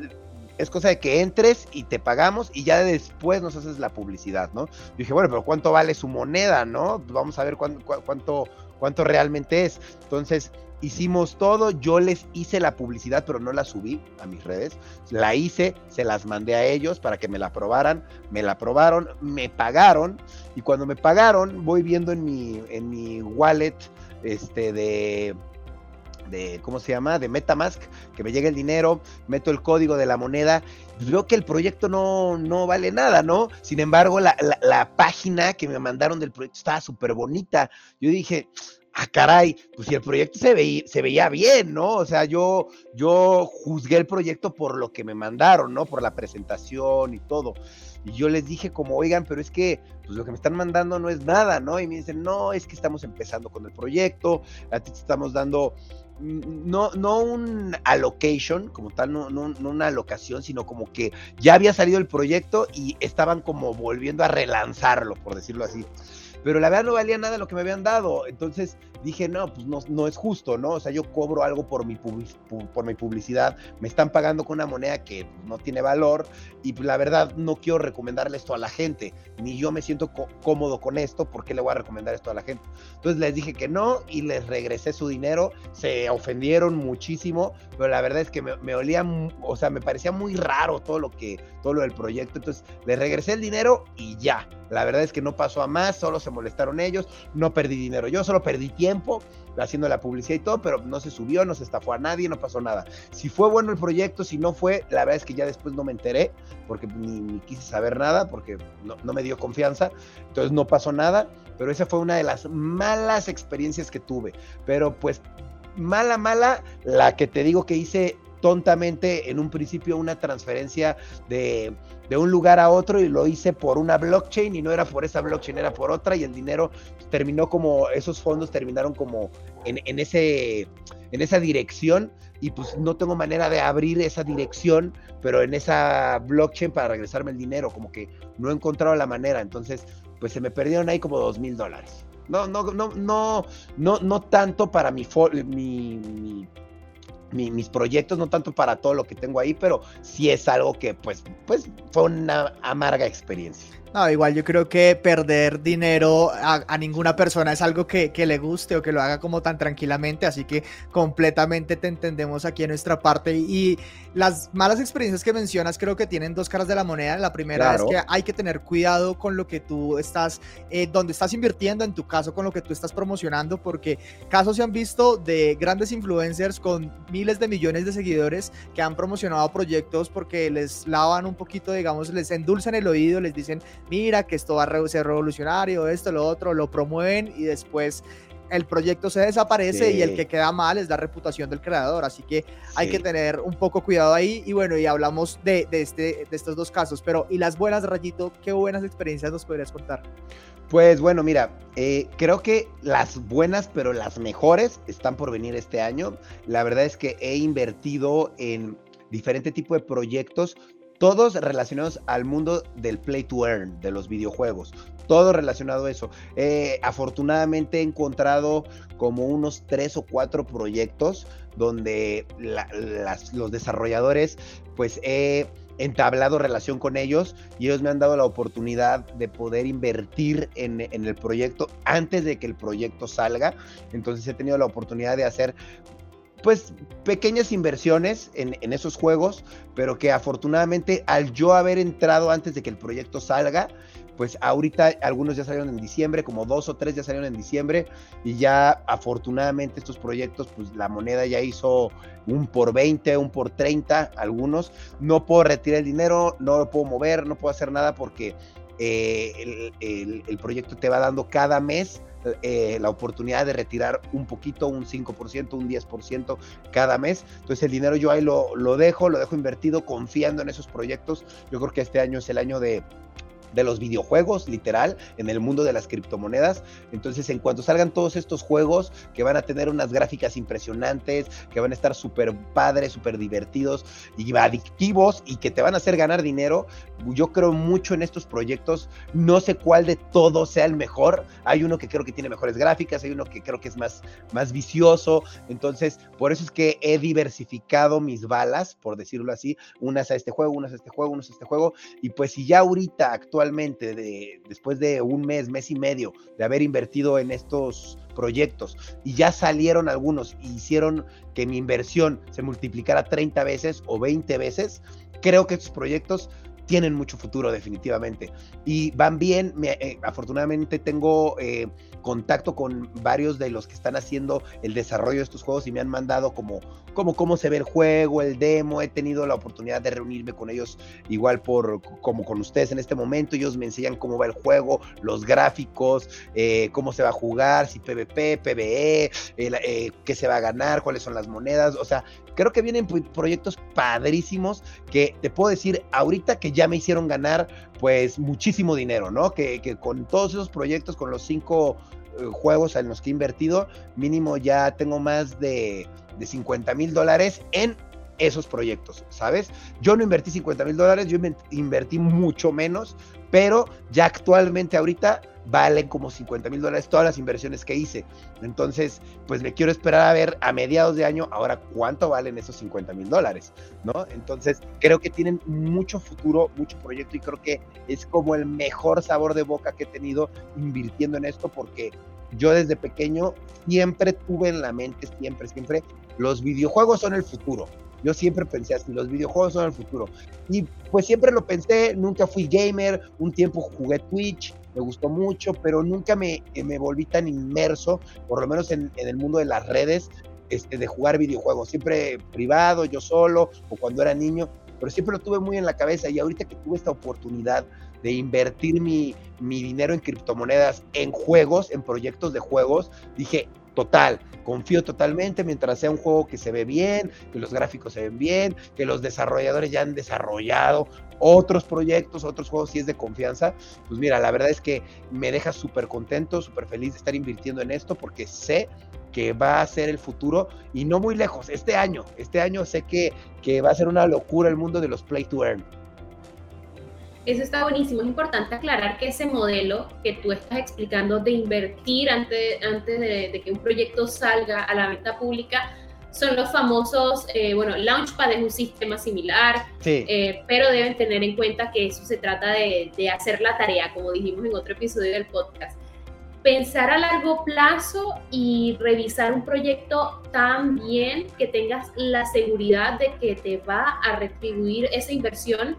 es cosa de que entres y te pagamos y ya después nos haces la publicidad, ¿no? Yo dije, bueno, pero ¿cuánto vale su moneda, no? Pues vamos a ver cuánto, cuánto, cuánto realmente es. Entonces, hicimos todo, yo les hice la publicidad, pero no la subí a mis redes, la hice, se las mandé a ellos para que me la aprobaran, me la aprobaron, me pagaron, y cuando me pagaron, voy viendo en mi, en mi wallet, este, de, de, ¿cómo se llama? De Metamask, que me llega el dinero, meto el código de la moneda, pues veo que el proyecto no, no vale nada, ¿no? Sin embargo, la, la, página que me mandaron del proyecto estaba súper bonita. Yo dije, ah, caray, pues si el proyecto se veía, se veía bien, ¿no? O sea, yo, yo juzgué el proyecto por lo que me mandaron, ¿no? Por la presentación y todo. Y yo les dije como, oigan, pero es que pues lo que me están mandando no es nada, ¿no? Y me dicen, no, es que estamos empezando con el proyecto, a ti te estamos dando mm, no, no un allocation como tal, no, no, no, una alocación, sino como que ya había salido el proyecto y estaban como volviendo a relanzarlo, por decirlo así pero la verdad no valía nada lo que me habían dado. Entonces dije, no, pues no, no es justo, ¿no? O sea, yo cobro algo por mi, por mi publicidad, me están pagando con una moneda que no tiene valor y pues, la verdad no quiero recomendarle esto a la gente, ni yo me siento cómodo con esto, ¿por qué le voy a recomendar esto a la gente? Entonces les dije que no y les regresé su dinero, se ofendieron muchísimo, pero la verdad es que me, me olía, o sea, me parecía muy raro todo lo que, todo lo del proyecto, entonces les regresé el dinero y ya. La verdad es que no pasó a más, solo se molestaron ellos, no perdí dinero, yo solo perdí tiempo haciendo la publicidad y todo, pero no se subió, no se estafó a nadie, no pasó nada. Si fue bueno el proyecto, si no fue, la verdad es que ya después no me enteré, porque ni, quise saber nada, porque no, no, me dio confianza, entonces no pasó nada, pero esa fue una de las malas experiencias que tuve. Pero pues mala, mala, la que te digo que hice tontamente en un principio una transferencia de, un lugar a otro y lo hice por una blockchain y no era por esa blockchain, era por otra y el dinero terminó como, esos fondos terminaron como en, en, ese, en esa dirección y pues no tengo manera de abrir esa dirección, pero en esa blockchain para regresarme el dinero, como que no he encontrado la manera, entonces pues se me perdieron ahí como dos mil dólares. No, no, no, no, no, no tanto para mi, mi mis proyectos, no tanto para todo lo que tengo ahí, pero sí es algo que pues, pues fue una amarga experiencia. No, igual yo creo que perder dinero a, ninguna persona es algo que, que, le guste o que lo haga como tan tranquilamente, así que completamente te entendemos aquí en nuestra parte. Y las malas experiencias que mencionas creo que tienen dos caras de la moneda. La primera es que hay que tener cuidado con lo que tú estás, eh, donde estás invirtiendo, en tu caso con lo que tú estás promocionando, porque casos se han visto de grandes influencers con miles de millones de seguidores que han promocionado proyectos porque les lavan un poquito, digamos, les endulzan el oído, les dicen, mira que esto va a ser revolucionario, esto, lo otro, lo promueven y después el proyecto se desaparece y el que queda mal es la reputación del creador. Así que hay que tener un poco cuidado ahí. Y bueno, y hablamos de, este, de estos dos casos. Pero, ¿y las buenas, Rayito? ¿Qué buenas experiencias nos podrías contar? Pues bueno, mira, eh, creo que las buenas, pero las mejores están por venir este año. La verdad es que he invertido en diferente tipo de proyectos todos relacionados al mundo del play to earn, de los videojuegos, todo relacionado a eso. Eh, afortunadamente he encontrado como unos tres o cuatro proyectos donde los desarrolladores pues he entablado relación con ellos y ellos me han dado la oportunidad de poder invertir en, en, el proyecto antes de que el proyecto salga. Entonces he tenido la oportunidad de hacer pues pequeñas inversiones en, esos juegos, pero que afortunadamente al yo haber entrado antes de que el proyecto salga, pues ahorita algunos ya salieron en diciembre, como dos o tres ya salieron en diciembre, y ya afortunadamente estos proyectos, pues la moneda ya hizo un por 20, un por 30, algunos. No puedo retirar el dinero, no lo puedo mover, no puedo hacer nada porque eh, el proyecto te va dando cada mes eh, la oportunidad de retirar un poquito, un 5%, un 10% cada mes. Entonces el dinero yo ahí lo, lo dejo, lo dejo invertido confiando en esos proyectos. Yo creo que este año es el año de de los videojuegos, literal, en el mundo de las criptomonedas. Entonces, en cuanto salgan todos estos juegos que van a tener unas gráficas impresionantes, que van a estar súper padres, súper divertidos y adictivos y que te van a hacer ganar dinero, yo creo mucho en estos proyectos. No sé cuál de todos sea el mejor. Hay uno que creo que tiene mejores gráficas, hay uno que creo que es más, más vicioso. Entonces, por eso es que he diversificado mis balas, por decirlo así, unas a este juego, unas a este juego, unas a este juego. Y pues si ya ahorita actualmente de, después de un mes, mes y medio de haber invertido en estos proyectos y ya salieron algunos y hicieron que mi inversión se multiplicara 30 veces o 20 veces, creo que estos proyectos tienen mucho futuro definitivamente y van bien. Eh, afortunadamente tengo eh, contacto con varios de los que están haciendo el desarrollo de estos juegos y me han mandado como, como cómo se ve el juego, el demo. He tenido la oportunidad de reunirme con ellos igual por como con ustedes en este momento. Ellos me enseñan cómo va el juego, los gráficos, eh, cómo se va a jugar, si PvP, PvE, qué se va a ganar, cuáles son las monedas. O sea, creo que vienen proyectos padrísimos que te puedo decir ahorita que ya me hicieron ganar pues muchísimo dinero, ¿no? Que, que con todos esos proyectos, con los cinco eh, juegos en los que he invertido, mínimo ya tengo más de, de 50 mil dólares en esos proyectos, ¿sabes? Yo no invertí 50 mil dólares, yo invertí mucho menos, pero ya actualmente ahorita valen como 50 mil dólares todas las inversiones que hice. Entonces, pues me quiero esperar a ver a mediados de año ahora cuánto valen esos 50 mil dólares, ¿no? Entonces, creo que tienen mucho futuro, mucho proyecto y creo que es como el mejor sabor de boca que he tenido invirtiendo en esto porque yo desde pequeño siempre tuve en la mente, siempre, siempre, los videojuegos son el futuro. Yo siempre pensé así, los videojuegos son el futuro. Y pues siempre lo pensé, nunca fui gamer, un tiempo jugué Twitch, me gustó mucho, pero nunca me, eh, me volví tan inmerso, por lo menos en, en el mundo de las redes, este, de jugar videojuegos, siempre privado, yo solo, o cuando era niño, pero siempre lo tuve muy en la cabeza. Y ahorita que tuve esta oportunidad de invertir mi, mi dinero en criptomonedas, en juegos, en proyectos de juegos, dije, total, confío totalmente mientras sea un juego que se ve bien, que los gráficos se ven bien, que los desarrolladores ya han desarrollado otros proyectos, otros juegos, si es de confianza, pues mira, la verdad es que me deja súper contento, súper feliz de estar invirtiendo en esto porque sé que va a ser el futuro y no muy lejos, este año, este año sé que, que va a ser una locura el mundo de los play to earn. Eso está buenísimo. Es importante aclarar que ese modelo que tú estás explicando de invertir antes, antes de, que un proyecto salga a la venta pública son los famosos, eh, bueno, Launchpad es un sistema similar, eh, pero deben tener en cuenta que eso se trata de, de hacer la tarea, como dijimos en otro episodio del podcast pensar a largo plazo y revisar un proyecto tan bien que tengas la seguridad de que te va a retribuir esa inversión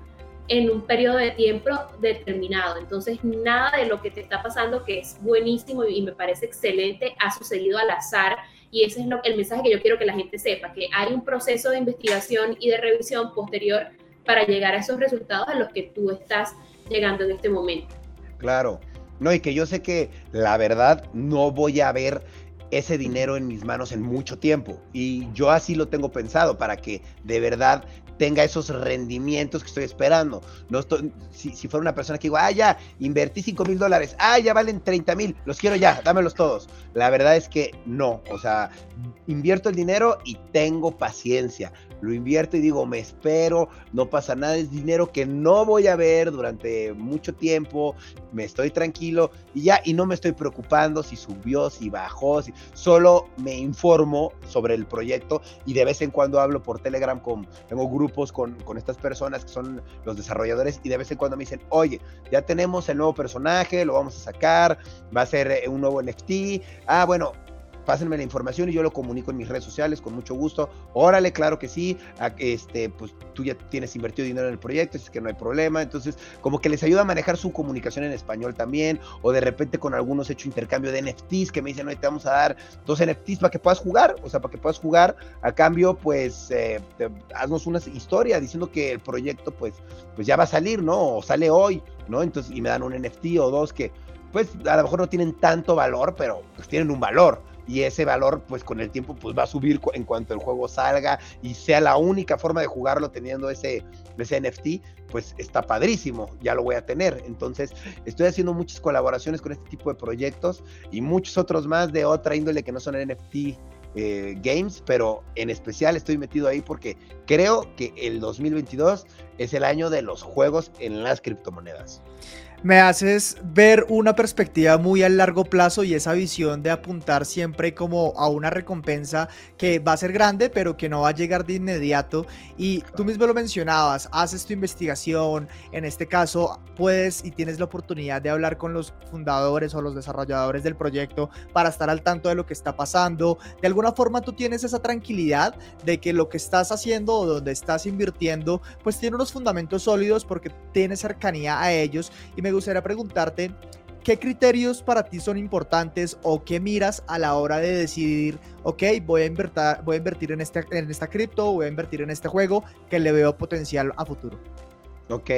en un periodo de tiempo determinado. Entonces, nada de lo que te está pasando, que es buenísimo y me parece excelente, ha sucedido al azar y ese es lo, el mensaje que yo quiero que la gente sepa, que hay un proceso de investigación y de revisión posterior para llegar a esos resultados a los que tú estás llegando en este momento. Claro, no, y que yo sé que la verdad no voy a ver ese dinero en mis manos en mucho tiempo. Y yo así lo tengo pensado para que de verdad tenga esos rendimientos que estoy esperando. No si, fuera una persona que digo, ah, ya, invertí 5 mil dólares, ah, ya valen 30 mil, los quiero ya, dámelos todos. La verdad es que no, o sea, invierto el dinero y tengo paciencia lo invierto y digo, me espero, no pasa nada, es dinero que no voy a ver durante mucho tiempo, me estoy tranquilo y ya, y no me estoy preocupando si subió, si bajó, si, solo me informo sobre el proyecto y de vez en cuando hablo por Telegram con, tengo grupos con, con estas personas que son los desarrolladores y de vez en cuando me dicen, oye, ya tenemos el nuevo personaje, lo vamos a sacar, va a ser eh, un nuevo NFT, ah, bueno, pásenme la información y yo lo comunico en mis redes sociales con mucho gusto. Órale, claro que sí, este, pues tú ya tienes invertido dinero en el proyecto, es que no hay problema. Entonces, como que les ayuda a manejar su comunicación en español también, o de repente con algunos he hecho intercambio de NFTs que me dicen, hoy te vamos a dar dos NFTs para que puedas jugar, o sea, para que puedas jugar. A cambio, pues, eh, haznos una historia diciendo que el proyecto, pues, pues ya va a salir, ¿no? O sale hoy, ¿no? Entonces, y me dan un NFT o dos que, pues, a lo mejor no tienen tanto valor, pero pues tienen un valor y ese valor pues con el tiempo pues va a subir en cuanto el juego salga y sea la única forma de jugarlo teniendo ese, ese NFT, pues está padrísimo, ya lo voy a tener. Entonces estoy haciendo muchas colaboraciones con este tipo de proyectos y muchos otros más de otra índole que no son NFT eh, games, pero en especial estoy metido ahí porque creo que el 2022 es el año de los juegos en las criptomonedas me haces ver una perspectiva muy a largo plazo y esa visión de apuntar siempre como a una recompensa que va a ser grande, pero que no va a llegar de inmediato. Y tú mismo lo mencionabas, haces tu investigación, en este caso puedes y tienes la oportunidad de hablar con los fundadores o los desarrolladores del proyecto para estar al tanto de lo que está pasando. De alguna forma tú tienes esa tranquilidad de que lo que estás haciendo o donde estás invirtiendo, pues tiene unos fundamentos sólidos porque tienes cercanía a ellos y me gustaría preguntarte qué criterios para ti son importantes o qué miras a la hora de decidir, ok, voy a invertir, voy a invertir en, este, en esta cripto, voy a invertir en este juego que le veo potencial a futuro. Ok,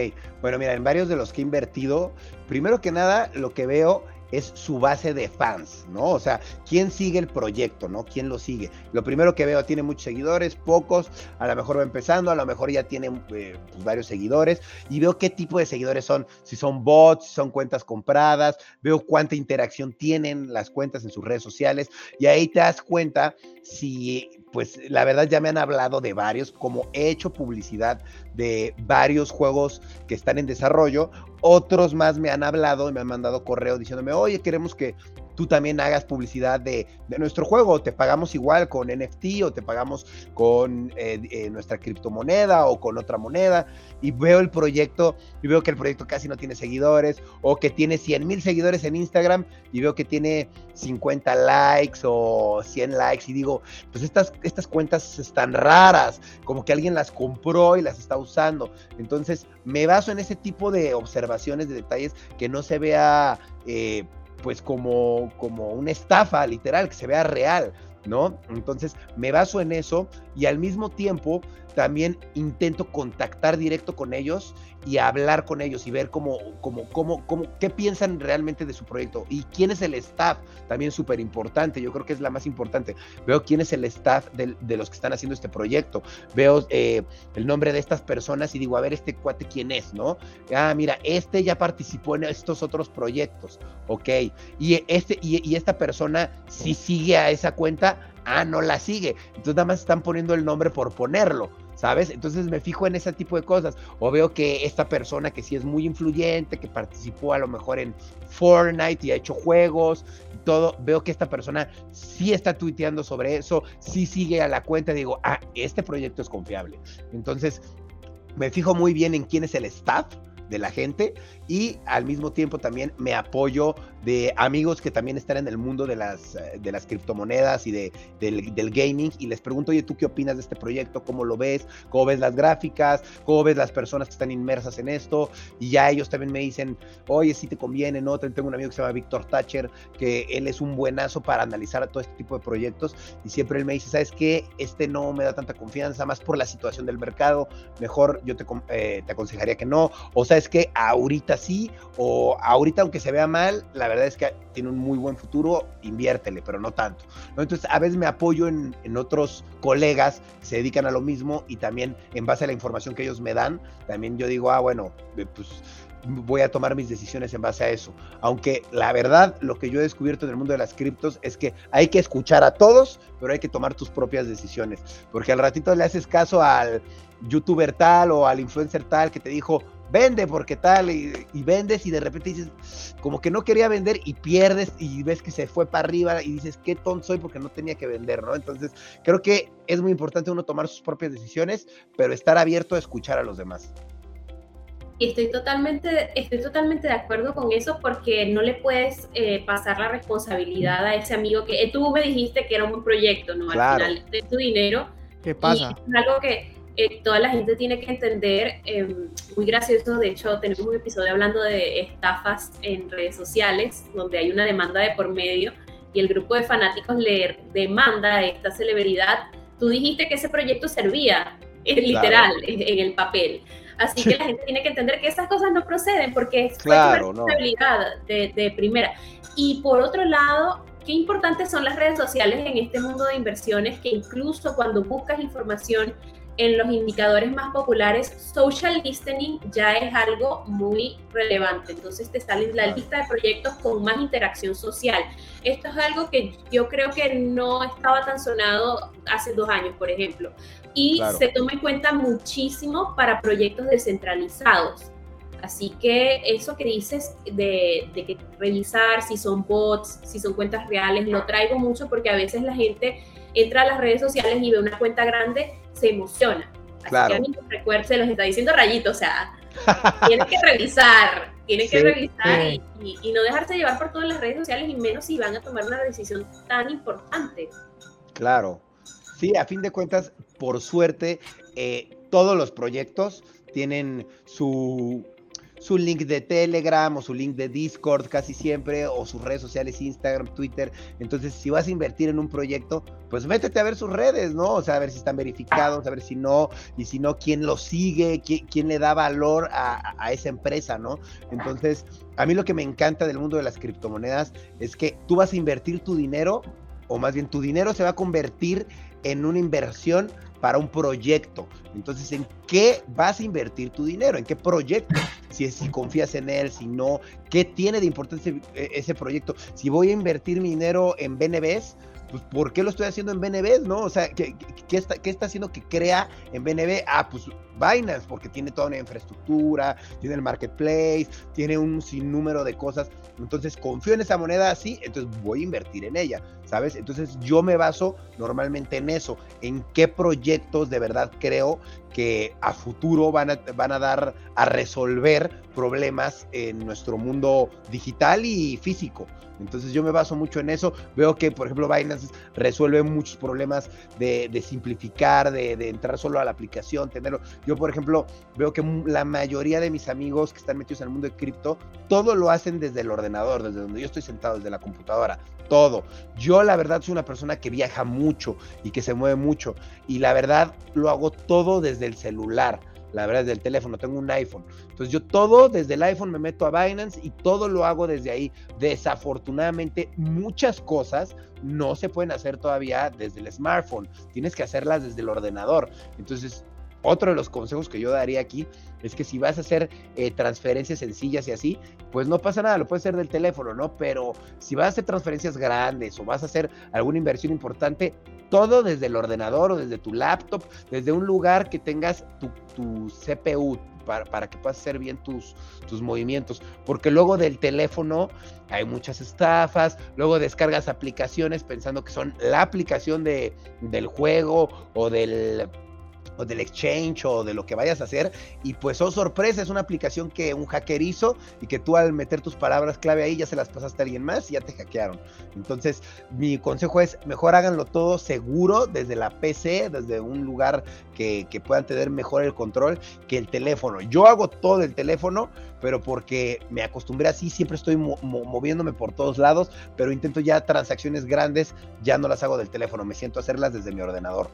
bueno, mira, en varios de los que he invertido, primero que nada, lo que veo es su base de fans, ¿no? O sea, ¿quién sigue el proyecto, ¿no? ¿Quién lo sigue? Lo primero que veo, tiene muchos seguidores, pocos, a lo mejor va empezando, a lo mejor ya tiene eh, pues, varios seguidores, y veo qué tipo de seguidores son, si son bots, si son cuentas compradas, veo cuánta interacción tienen las cuentas en sus redes sociales, y ahí te das cuenta si pues la verdad ya me han hablado de varios, como he hecho publicidad de varios juegos que están en desarrollo, otros más me han hablado y me han mandado correo diciéndome, oye, queremos que tú también hagas publicidad de, nuestro juego, te pagamos igual con NFT o te pagamos con eh, eh, nuestra criptomoneda o con otra moneda y veo el proyecto y veo que el proyecto casi no tiene seguidores o que tiene 100 mil seguidores en Instagram y veo que tiene 50 likes o 100 likes y digo, pues estas, estas cuentas están raras, como que alguien las compró y las está usando. Entonces me baso en ese tipo de observaciones, de detalles, que no se vea... Eh, pues como, como una estafa literal, que se vea real, ¿no? Entonces me baso en eso y al mismo tiempo también intento contactar directo con ellos y hablar con ellos y ver cómo, cómo, cómo, cómo qué piensan realmente de su proyecto y quién es el staff, también súper importante, yo creo que es la más importante. Veo quién es el staff de, de los que están haciendo este proyecto, veo eh, el nombre de estas personas y digo, a ver, este cuate quién es, ¿no? Ah, mira, este ya participó en estos otros proyectos, ok, y, este, y, y esta persona si sigue a esa cuenta, ah, no la sigue, entonces nada más están poniendo el nombre por ponerlo ¿sabes? Entonces me fijo en ese tipo de cosas. O veo que esta persona que sí es muy influyente, que participó a lo mejor en Fortnite y ha hecho juegos, y todo, veo que esta persona sí está tuiteando sobre eso, sí sigue a la cuenta, digo, ah, este proyecto es confiable. Entonces me fijo muy bien en quién es el staff de la gente y al mismo tiempo también me apoyo de amigos que también están en el mundo de las, eh, de las criptomonedas y de, del, gaming y les pregunto, oye, ¿tú qué opinas de este proyecto? ¿Cómo lo ves? ¿Cómo ves las gráficas? ¿Cómo ves las personas que están inmersas en esto? Y ya ellos también me dicen, oye, si te conviene, ¿no? Tengo un amigo que se llama Víctor Thatcher, que él es un buenazo para analizar todo este tipo de proyectos y siempre él me dice, ¿sabes qué? Este no me da tanta confianza, más por la situación del mercado, mejor yo te, eh, te aconsejaría que no, o sabes que ahorita sí, o ahorita aunque se vea mal, la verdad es que tiene un muy buen futuro, inviértele, pero no tanto. Entonces, a veces me apoyo en, en, otros colegas que se dedican a lo mismo y también en base a la información que ellos me dan, también yo digo, ah, bueno, eh, pues voy a tomar mis decisiones en base a eso. Aunque la verdad, lo que yo he descubierto en el mundo de las criptos es que hay que escuchar a todos, pero hay que tomar tus propias decisiones. Porque al ratito le haces caso al youtuber tal o al influencer tal que te dijo, vende porque tal, y, vendes y de repente dices, como que no quería vender y pierdes y ves que se fue para arriba y dices, qué tonto soy porque no tenía que vender, ¿no? Entonces, creo que es muy importante uno tomar sus propias decisiones, pero estar abierto a escuchar a los demás. Y estoy totalmente, estoy totalmente de acuerdo con eso porque no le puedes eh, pasar la responsabilidad a ese amigo que eh, tú me dijiste que era un proyecto, ¿no? Al final de tu dinero. ¿Qué pasa? Y es algo que eh, toda la gente tiene que entender, em, muy gracioso, de hecho tenemos un episodio hablando de estafas en redes sociales, donde hay una demanda de por medio y el grupo de fanáticos le demanda a esta celebridad, tú dijiste que ese proyecto servía, literal, en el papel. Así que la gente tiene que entender que esas cosas no proceden porque es claro, una responsabilidad de, de primera. Y por otro lado, qué importantes son las redes sociales en este mundo de inversiones que incluso cuando buscas información en los indicadores más populares, social listening ya es algo muy relevante. Entonces te sale la lista de proyectos con más interacción social. Esto es algo que yo creo que no estaba tan sonado hace dos años, por ejemplo y se toma en cuenta muchísimo para proyectos descentralizados. Así que eso que dices de, que revisar si son bots, si son cuentas reales, lo traigo mucho porque a veces la gente entra a las redes sociales y ve una cuenta grande, se emociona. Así que a mí se los está diciendo rayito, o sea, tienen que revisar, tienen que revisar y, y, no dejarse llevar por todas las redes sociales y menos si van a tomar una decisión tan importante. Claro, Sí, a fin de cuentas, por suerte, eh, todos los proyectos tienen su, su link de Telegram o su link de Discord casi siempre, o sus redes sociales, Instagram, Twitter. Entonces, si vas a invertir en un proyecto, pues métete a ver sus redes, ¿no? O sea, a ver si están verificados, a ver si no, y si no, quién lo sigue, quién, le da valor a, esa empresa, ¿no? Entonces, a mí lo que me encanta del mundo de las criptomonedas es que tú vas a invertir tu dinero, o más bien tu dinero se va a convertir en una inversión para un proyecto. Entonces, ¿en qué vas a invertir tu dinero? ¿En qué proyecto? Si, si confías en él, si no, ¿qué tiene de importancia ese, ese proyecto? Si voy a invertir mi dinero en BNBs, pues ¿por qué lo estoy haciendo en BNB? ¿No? O sea, ¿qué, qué, está, ¿qué está haciendo que crea en BNB? Ah, pues Binance, porque tiene toda una infraestructura, tiene el marketplace, tiene un sinnúmero de cosas. Entonces confío en esa moneda así, entonces voy a invertir en ella, ¿sabes? Entonces yo me baso normalmente en eso, en qué proyectos de verdad creo que a futuro van a, van a dar a resolver problemas en nuestro mundo digital y físico. Entonces yo me baso mucho en eso. Veo que, por ejemplo, Binance resuelve muchos problemas de, simplificar, de, de, entrar solo a la aplicación, tenerlo. Yo, por ejemplo, veo que la mayoría de mis amigos que están metidos en el mundo de cripto, todo lo hacen desde el ordenador, desde donde yo estoy sentado, desde la computadora, todo. Yo, la verdad, soy una persona que viaja mucho y que se mueve mucho. Y la verdad, lo hago todo desde el celular la verdad, desde el teléfono, tengo un iPhone. Entonces yo todo desde el iPhone me meto a Binance y todo lo hago desde ahí. Desafortunadamente, muchas cosas no se pueden hacer todavía desde el smartphone. Tienes que hacerlas desde el ordenador. Entonces, otro de los consejos que yo daría aquí es que si vas a hacer eh, transferencias sencillas y así, pues no pasa nada, lo puedes hacer del teléfono, ¿no? Pero si vas a hacer transferencias grandes o vas a hacer alguna inversión importante, todo desde el ordenador o desde tu laptop, desde un lugar que tengas tu, CPU, para, para, que puedas hacer bien tus, tus movimientos. Porque luego del teléfono hay muchas estafas, luego descargas aplicaciones pensando que son la aplicación de, del juego o del o del exchange o de lo que vayas a hacer. Y pues, oh sorpresa, es una aplicación que un hacker hizo y que tú al meter tus palabras clave ahí ya se las pasaste a alguien más y ya te hackearon. Entonces, mi consejo es, mejor háganlo todo seguro desde la PC, desde un lugar que, que puedan tener mejor el control que el teléfono. Yo hago todo el teléfono, pero porque me acostumbré así, siempre estoy moviéndome por todos lados, pero intento ya transacciones grandes, ya no las hago del teléfono, me siento a hacerlas desde mi ordenador.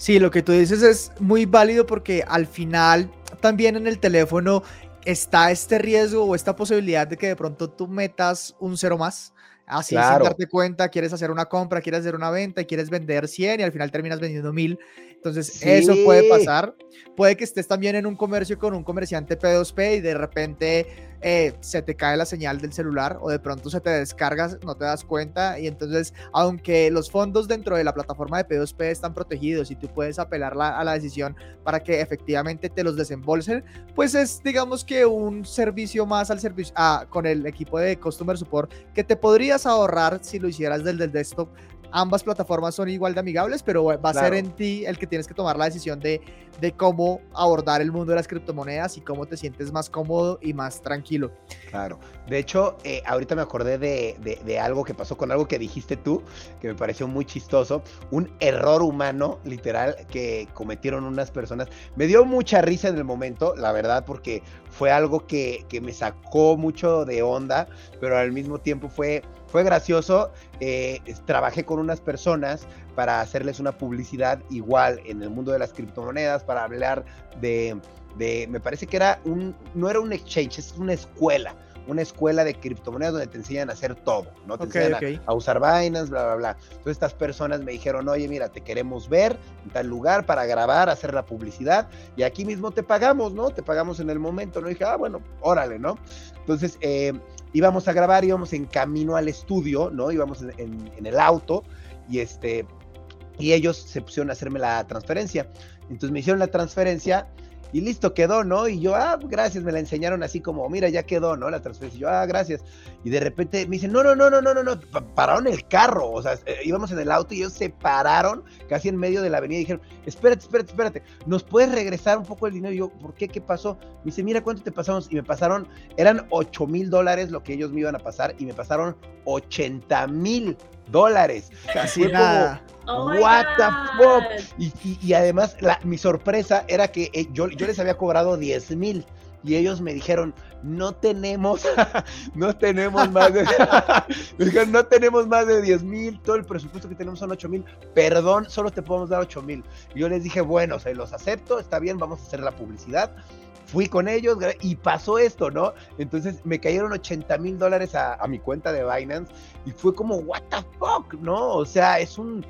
Sí, lo que tú dices es muy válido porque al final también en el teléfono está este riesgo o esta posibilidad de que de pronto tú metas un cero más. Así sin darte cuenta, quieres hacer una compra, quieres hacer una venta y quieres vender 100 y al final terminas vendiendo 1000. Entonces, eso puede pasar. Puede que estés también en un comercio con un comerciante P2P y de repente eh, se te cae la señal del celular o de pronto se te descarga, no te das cuenta y entonces aunque los fondos dentro de la plataforma de P2P están protegidos y tú puedes apelar a la decisión para que efectivamente te los desembolsen, pues es digamos que un servicio más al servicio ah, con el equipo de Customer Support que te podrías ahorrar si lo hicieras del, del desktop ambas plataformas son igual de amigables, pero va a ser en ti el que tienes que tomar la decisión de, de cómo abordar el mundo de las criptomonedas y cómo te sientes más cómodo y más tranquilo. Claro. De hecho, eh, ahorita me acordé de, de, algo que pasó con algo que dijiste tú, que me pareció muy chistoso. Un error humano, literal, que cometieron unas personas. Me dio mucha risa en el momento, la verdad, porque fue algo que, que me sacó mucho de onda, pero al mismo tiempo fue fue gracioso. Eh, trabajé con unas personas para hacerles una publicidad igual en el mundo de las criptomonedas, para hablar de, de, me parece que era un, no era un exchange, es una escuela una escuela de criptomonedas donde te enseñan a hacer todo, ¿no? Te enseñan A, usar Binance, bla, bla, bla. Entonces estas personas me dijeron, oye, mira, te queremos ver en tal lugar para grabar, hacer la publicidad y aquí mismo te pagamos, ¿no? Te pagamos en el momento, ¿no? dije, ah, bueno, órale, ¿no? Entonces, eh, íbamos a grabar, íbamos en camino al estudio, ¿no? Íbamos en, en, el auto y este, y ellos se pusieron a hacerme la transferencia. Entonces me hicieron la transferencia y listo, quedó, ¿no? Y yo, ah, gracias, me la enseñaron así como, mira, ya quedó, ¿no? La transferencia. Y yo, ah, gracias. Y de repente me dicen, no, no, no, no, no, no, no, pararon el carro, o sea, eh, íbamos en el auto y ellos se pararon casi en medio de la avenida y dijeron, espérate, espérate, espérate, ¿nos puedes regresar un poco el dinero? Y yo, ¿por qué? ¿Qué pasó? Me dice, mira, ¿cuánto te pasamos? Y me pasaron, eran 8 mil dólares lo que ellos me iban a pasar y me pasaron 80 mil dólares. Casi nada. Oh What the fuck? Y, además, la, mi sorpresa era que eh, yo, yo les había cobrado 10 mil y ellos me dijeron, no tenemos, no tenemos más de, no tenemos más de 10 mil, todo el presupuesto que tenemos son 8 mil, perdón, solo te podemos dar 8 mil. Yo les dije, bueno, se los acepto, está bien, vamos a hacer la publicidad. Fui con ellos y pasó esto, ¿no? Entonces me cayeron 80 mil dólares a, mi cuenta de Binance y fue como, what the fuck, ¿no? O sea, es un,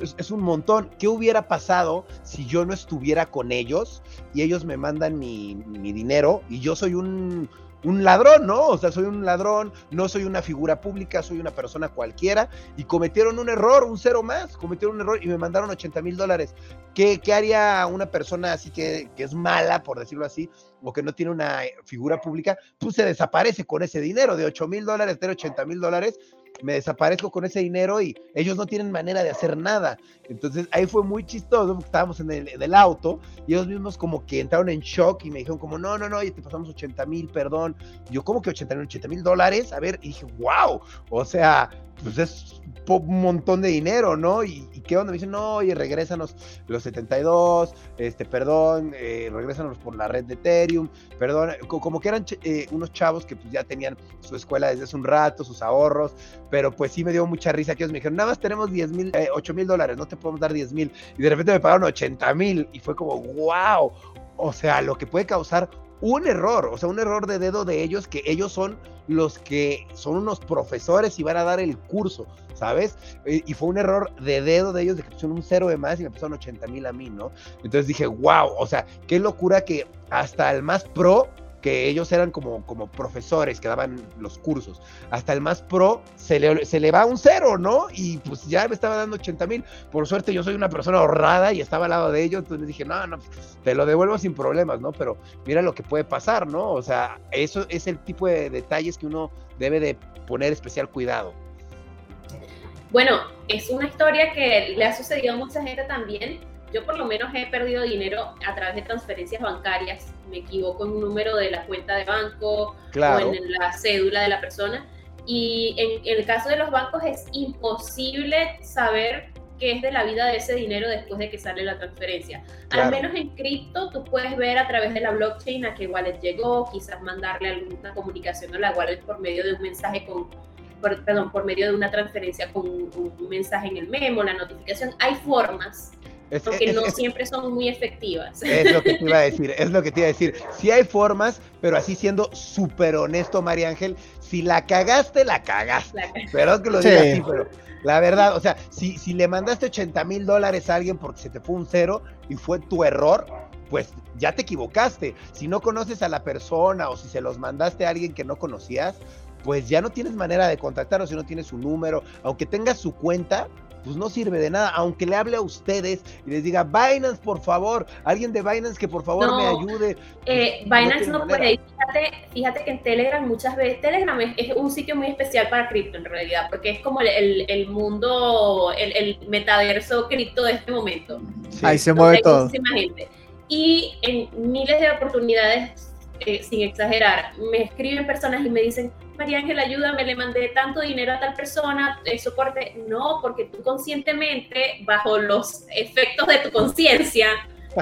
es, un montón. ¿Qué hubiera pasado si yo no estuviera con ellos y ellos me mandan mi, dinero y yo soy un, un ladrón, ¿no? O sea, soy un ladrón, no soy una figura pública, soy una persona cualquiera y cometieron un error, un cero más, cometieron un error y me mandaron 80 mil dólares. ¿Qué, haría una persona así que, que, es mala, por decirlo así, o que no tiene una figura pública? Pues se desaparece con ese dinero de 8 mil dólares, de 80 mil dólares me desaparezco con ese dinero y ellos no tienen manera de hacer nada. Entonces ahí fue muy chistoso, estábamos en el, auto y ellos mismos como que entraron en shock y me dijeron como, no, no, no, y te pasamos 80 mil, perdón. yo, ¿cómo que 80 mil? 80 mil dólares? A ver, y dije, wow, o sea, pues es un montón de dinero, ¿no? ¿Y, qué onda? Me dicen, no, oye, regrésanos los 72, este, perdón, eh, regrésanos por la red de Ethereum, perdón, como que eran eh, unos chavos que pues ya tenían su escuela desde hace un rato, sus ahorros, pero pues sí me dio mucha risa que ellos me dijeron, nada más tenemos 10 mil, 8 eh, mil dólares, no te podemos dar 10 mil, y de repente me pagaron 80 mil, y fue como, wow, o sea, lo que puede causar un error, o sea, un error de dedo de ellos, que ellos son los que son unos profesores y van a dar el curso, ¿sabes? Y fue un error de dedo de ellos de que pusieron un cero de más y me pusieron 80 mil a mí, ¿no? Entonces dije, wow, o sea, qué locura que hasta el más pro que ellos eran como, como profesores que daban los cursos. Hasta el más pro se le, se le va un cero, ¿no? Y pues ya me estaba dando 80 mil. Por suerte yo soy una persona ahorrada y estaba al lado de ellos, entonces dije, no, no, te lo devuelvo sin problemas, ¿no? Pero mira lo que puede pasar, ¿no? O sea, eso es el tipo de detalles que uno debe de poner especial cuidado. Bueno, es una historia que le ha sucedido a mucha gente también yo por lo menos he perdido dinero a través de transferencias bancarias. Me equivoco en un número de la cuenta de banco o en la cédula de la persona. Y en, en el caso de los bancos es imposible saber qué es de la vida de ese dinero después de que sale la transferencia. Al menos en cripto tú puedes ver a través de la blockchain a qué wallet llegó, quizás mandarle alguna comunicación a la wallet por medio de un mensaje con, perdón, por medio de una transferencia con un, mensaje en el memo, la notificación. Hay formas. Aunque no siempre son muy efectivas. Es lo que te iba a decir, es lo que te iba a decir. Sí hay formas, pero así siendo súper honesto, María Ángel, si la cagaste, la cagaste. Perdón que lo diga así, pero la verdad, o sea, si, si le mandaste 80 mil dólares a alguien porque se te fue un cero y fue tu error, pues ya te equivocaste. Si no conoces a la persona o si se los mandaste a alguien que no conocías, pues ya no tienes manera de contactarlo si no tienes su número. Aunque tengas su cuenta, pues no sirve de nada, aunque le hable a ustedes y les diga, Binance, por favor, alguien de Binance que por favor me ayude. Eh, Binance no, puede, fíjate, fíjate que en Telegram muchas veces, Telegram es, un sitio muy especial para cripto en realidad, porque es como el, el mundo, el, el, metaverso cripto de este momento. Ahí se mueve todo. Gente. Y en miles de oportunidades, eh, sin exagerar, me escriben personas y me dicen, María Ángela, ayúdame, le mandé tanto dinero a tal persona, eh, soporte. No, porque tú conscientemente, bajo los efectos de tu conciencia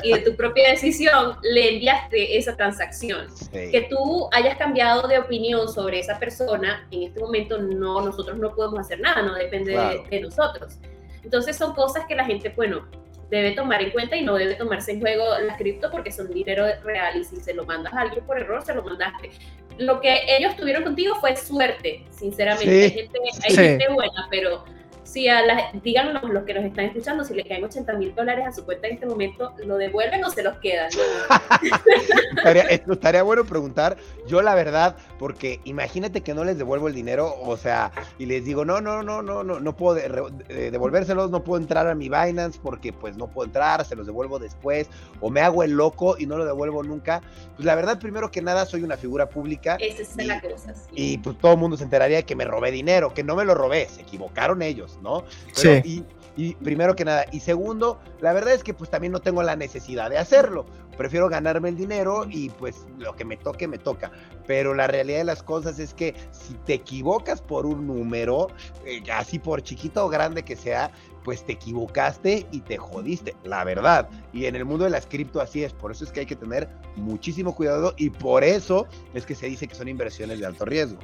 y de tu propia decisión, le enviaste esa transacción. Que tú hayas cambiado de opinión sobre esa persona, en este momento no, nosotros no podemos hacer nada, no depende de, nosotros. Entonces son cosas que la gente, bueno, debe tomar en cuenta y no debe tomarse en juego la cripto porque son dinero real y si se lo mandas a alguien por error, se lo mandaste. Lo que ellos tuvieron contigo fue suerte, sinceramente. hay, gente, buena, pero si a las, díganos los que nos están escuchando, si le caen 80 mil dólares a su cuenta en este momento, ¿lo devuelven o se los quedan? estaría, bueno preguntar, yo la verdad, porque imagínate que no les devuelvo el dinero, o sea, y les digo, no, no, no, no, no, no puedo devolvérselos, no puedo entrar a mi Binance porque pues no puedo entrar, se los devuelvo después, o me hago el loco y no lo devuelvo nunca. Pues la verdad, primero que nada, soy una figura pública. Esa es la cosa. Y pues todo el mundo se enteraría de que me robé dinero, que no me lo robé, se equivocaron ellos. ¿No? sí. Y, primero que nada. Y segundo, la verdad es que pues también no tengo la necesidad de hacerlo. Prefiero ganarme el dinero y pues lo que me toque, me toca. Pero la realidad de las cosas es que si te equivocas por un número, eh, así por chiquito o grande que sea, pues te equivocaste y te jodiste, la verdad. Y en el mundo de las cripto así es, por eso es que hay que tener muchísimo cuidado y por eso es que se dice que son inversiones de alto riesgo.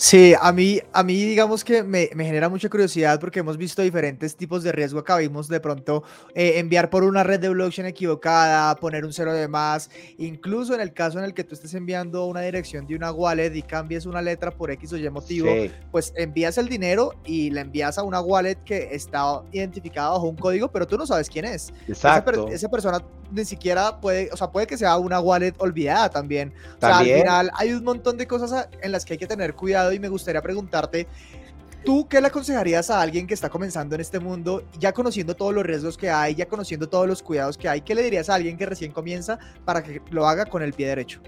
Sí, a mí, a mí digamos que me, genera mucha curiosidad porque hemos visto diferentes tipos de riesgo. Acá vimos de pronto eh, enviar por una red de blockchain equivocada, poner un cero de más. Incluso en el caso en el que tú estés enviando una dirección de una wallet y cambies una letra por X o Y motivo, pues envías el dinero y la envías a una wallet que está identificada bajo un código, pero tú no sabes quién es. Exacto. Esa, persona ni siquiera puede, o sea, puede que sea una wallet olvidada también. O sea, al final hay un montón de cosas en las que hay que tener cuidado y me gustaría preguntarte, ¿tú qué le aconsejarías a alguien que está comenzando en este mundo, ya conociendo todos los riesgos que hay, ya conociendo todos los cuidados que hay? ¿Qué le dirías a alguien que recién comienza para que lo haga con el pie derecho?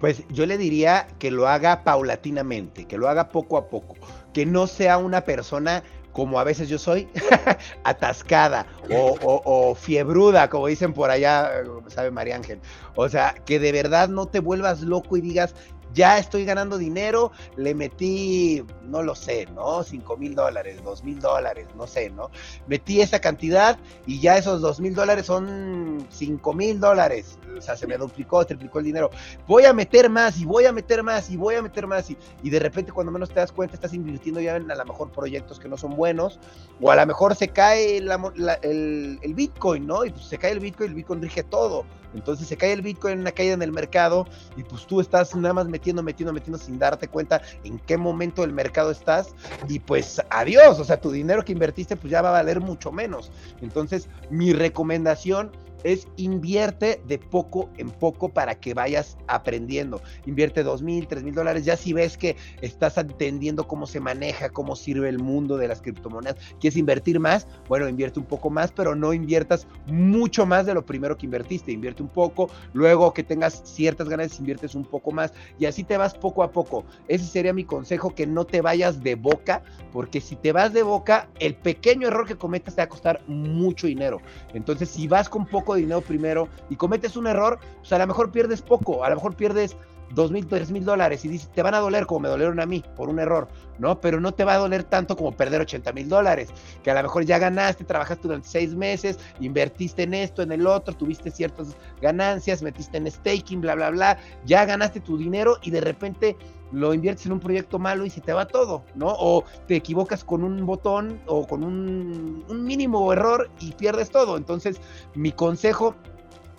Pues yo le diría que lo haga paulatinamente, que lo haga poco a poco, que no sea una persona como a veces yo soy, atascada o, fiebruda, como dicen por allá, sabe María Ángel. O sea, que de verdad no te vuelvas loco y digas, ya estoy ganando dinero, le metí, no lo sé, ¿no? 5 mil dólares, 2 mil dólares, no sé, ¿no? Metí esa cantidad y ya esos 2 mil dólares son 5 mil dólares. O sea, se me duplicó, triplicó el dinero. Voy a meter más y voy a meter más y voy a meter más. Y, y de repente, cuando menos te das cuenta, estás invirtiendo ya en a lo mejor proyectos que no son buenos. O a lo mejor se cae el, el, Bitcoin, ¿no? Y pues se cae el Bitcoin, el Bitcoin rige todo. Entonces se cae el Bitcoin en una caída en el mercado y pues tú estás nada más metiendo, metiendo, metiendo sin darte cuenta en qué momento del mercado estás y pues adiós, o sea, tu dinero que invertiste pues ya va a valer mucho menos. Entonces mi recomendación es invierte de poco en poco para que vayas aprendiendo. Invierte dos mil, tres mil dólares. Ya si ves que estás entendiendo cómo se maneja, cómo sirve el mundo de las criptomonedas, quieres invertir más, bueno, invierte un poco más, pero no inviertas mucho más de lo primero que invertiste. Invierte un poco, luego que tengas ciertas ganas, inviertes un poco más y así te vas poco a poco. Ese sería mi consejo, que no te vayas de boca, porque si te vas de boca, el pequeño error que cometas te va a costar mucho dinero. Entonces, si vas con poco dinero primero y cometes un error, pues a lo mejor pierdes poco, a lo mejor pierdes dos mil, tres mil dólares y dices, te van a doler como me dolieron a mí por un error, ¿no? Pero no te va a doler tanto como perder 80 mil dólares, que a lo mejor ya ganaste, trabajaste durante seis meses, invertiste en esto, en el otro, tuviste ciertas ganancias, metiste en staking, bla, bla, bla, ya ganaste tu dinero y de repente lo inviertes en un proyecto malo y se te va todo, ¿no? O te equivocas con un botón o con un, mínimo error y pierdes todo. Entonces, mi consejo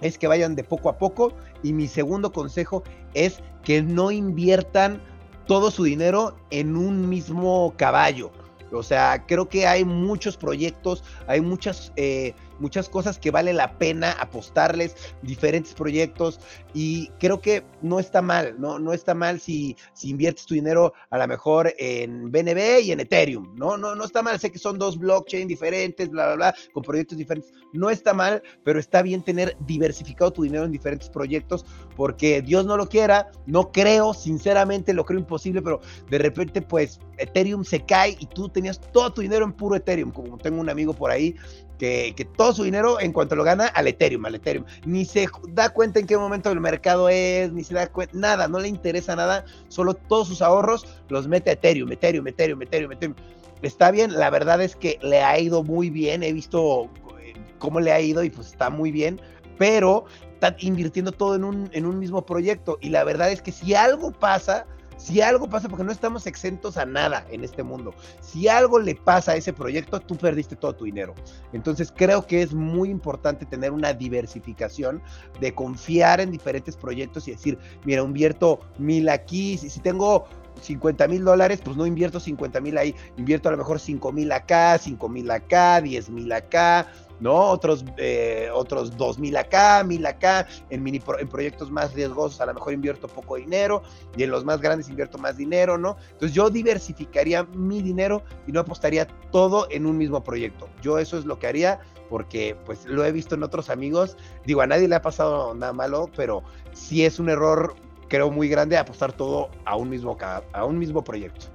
es que vayan de poco a poco y mi segundo consejo es que no inviertan todo su dinero en un mismo caballo. O sea, creo que hay muchos proyectos, hay muchas, eh, muchas cosas que vale la pena apostarles, diferentes proyectos, y creo que no está mal, no, no está mal si, si inviertes tu dinero a lo mejor en BNB y en Ethereum, ¿no? No, no está mal, sé que son dos blockchain diferentes, bla, bla, bla, con proyectos diferentes, no está mal, pero está bien tener diversificado tu dinero en diferentes proyectos, porque Dios no lo quiera, no creo, sinceramente lo creo imposible, pero de repente pues Ethereum se cae y tú tenías todo tu dinero en puro Ethereum, como tengo un amigo por ahí que, que, todo su dinero en cuanto lo gana al Ethereum, al Ethereum. Ni se da cuenta en qué momento el mercado es, ni se da cuenta, nada, no le interesa nada, solo todos sus ahorros los mete a Ethereum, Ethereum, Ethereum, Ethereum, Ethereum. Está bien, la verdad es que le ha ido muy bien, he visto eh, cómo le ha ido y pues está muy bien, pero está invirtiendo todo en un, en un mismo proyecto y la verdad es que si algo pasa, si algo pasa, porque no estamos exentos a nada en este mundo, si algo le pasa a ese proyecto, tú perdiste todo tu dinero. Entonces creo que es muy importante tener una diversificación de confiar en diferentes proyectos y decir, mira, invierto mil aquí, si, tengo 50 mil dólares, pues no invierto 50 mil ahí, invierto a lo mejor 5 mil acá, 5 mil acá, 10 mil acá, ¿no? Otros, eh, otros 2.000 acá, 1.000 acá, en, mini en proyectos más riesgosos a lo mejor invierto poco dinero y en los más grandes invierto más dinero, ¿no? Entonces yo diversificaría mi dinero y no apostaría todo en un mismo proyecto. Yo eso es lo que haría porque pues lo he visto en otros amigos, digo, a nadie le ha pasado nada malo, pero sí es un error creo muy grande apostar todo a un mismo, a un mismo proyecto.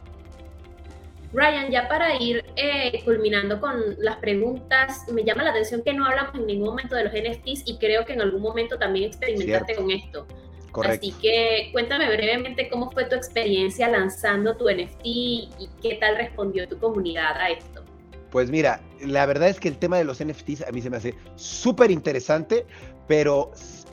Ryan, ya para ir eh, culminando con las preguntas, me llama la atención que no hablamos en ningún momento de los NFTs y creo que en algún momento también experimentaste con esto. Correcto. Así que cuéntame brevemente cómo fue tu experiencia lanzando tu NFT y qué tal respondió tu comunidad a esto. Pues mira, la verdad es que el tema de los NFTs a mí se me hace súper interesante, pero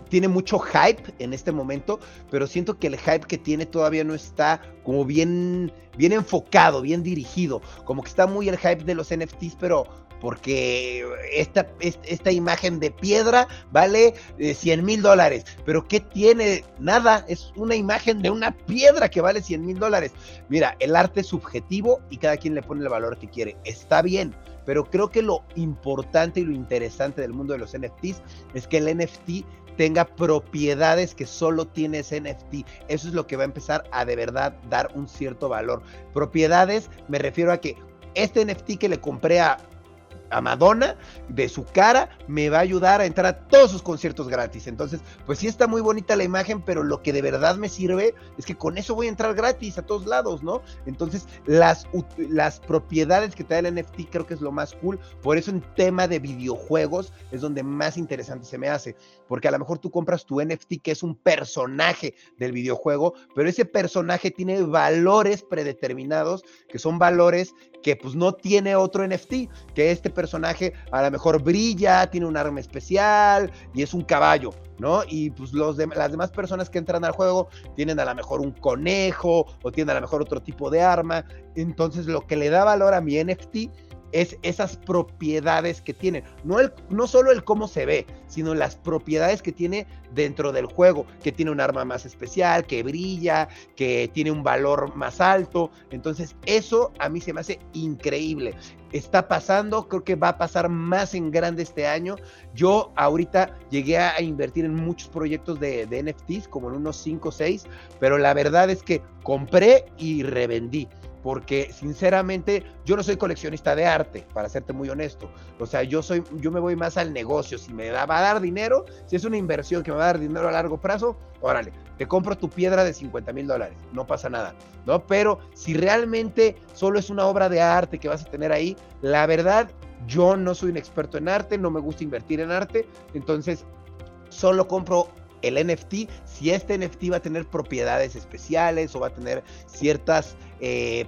tiene mucho hype en este momento, pero siento que el hype que tiene todavía no está como bien, bien enfocado, bien dirigido. Como que está muy el hype de los NFTs, pero porque esta, esta imagen de piedra vale 100 eh, mil dólares. Pero ¿qué tiene? Nada, es una imagen de una piedra que vale 100 mil dólares. Mira, el arte es subjetivo y cada quien le pone el valor que quiere. Está bien, pero creo que lo importante y lo interesante del mundo de los NFTs es que el NFT tenga propiedades que solo tiene ese NFT. Eso es lo que va a empezar a de verdad dar un cierto valor. Propiedades, me refiero a que este NFT que le compré a a Madonna de su cara me va a ayudar a entrar a todos sus conciertos gratis. Entonces, pues sí está muy bonita la imagen, pero lo que de verdad me sirve es que con eso voy a entrar gratis a todos lados, ¿no? Entonces, las, las propiedades que te da el NFT creo que es lo más cool. Por eso en tema de videojuegos es donde más interesante se me hace. Porque a lo mejor tú compras tu NFT que es un personaje del videojuego, pero ese personaje tiene valores predeterminados, que son valores que pues no tiene otro NFT, que este personaje a lo mejor brilla, tiene un arma especial y es un caballo, ¿no? Y pues los las demás personas que entran al juego tienen a lo mejor un conejo o tienen a lo mejor otro tipo de arma. Entonces lo que le da valor a mi NFT es esas propiedades que tiene. No, el, no solo el cómo se ve, sino las propiedades que tiene dentro del juego, que tiene un arma más especial, que brilla, que tiene un valor más alto. Entonces, eso a mí se me hace increíble. Está pasando, creo que va a pasar más en grande este año. Yo ahorita llegué a invertir en muchos proyectos de, de NFTs, como en unos 5 o 6, pero la verdad es que compré y revendí porque sinceramente yo no soy coleccionista de arte, para serte muy honesto. O sea, yo soy, yo me voy más al negocio. Si me va a dar dinero, si es una inversión que me va a dar dinero a largo plazo, órale, te compro tu piedra de 50 mil dólares, no pasa nada, ¿no? Pero si realmente solo es una obra de arte que vas a tener ahí, la verdad, yo no soy un experto en arte, no me gusta invertir en arte, entonces solo compro el NFT, si este NFT va a tener propiedades especiales o va a tener ciertas eh,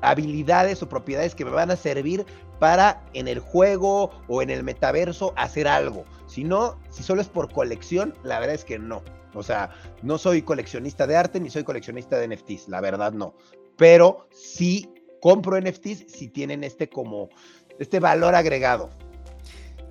habilidades o propiedades que me van a servir para en el juego o en el metaverso hacer algo. Si no, si solo es por colección, la verdad es que no. O sea, no soy coleccionista de arte ni soy coleccionista de NFTs, la verdad no. Pero sí compro NFTs si tienen este como este valor agregado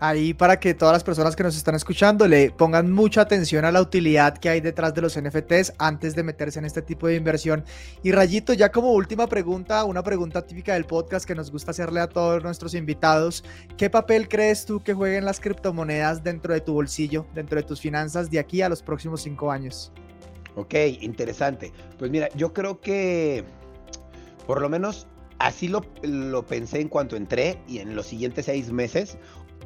ahí para que todas las personas que nos están escuchando le pongan mucha atención a la utilidad que hay detrás de los NFTs antes de meterse en este tipo de inversión. Y Rayito, ya como última pregunta, una pregunta típica del podcast que nos gusta hacerle a todos nuestros invitados, ¿qué papel crees tú que jueguen las criptomonedas dentro de tu bolsillo, dentro de tus finanzas de aquí a los próximos cinco años? Ok, interesante. Pues mira, yo creo que por lo menos así lo, lo, pensé en cuanto entré y en los siguientes seis meses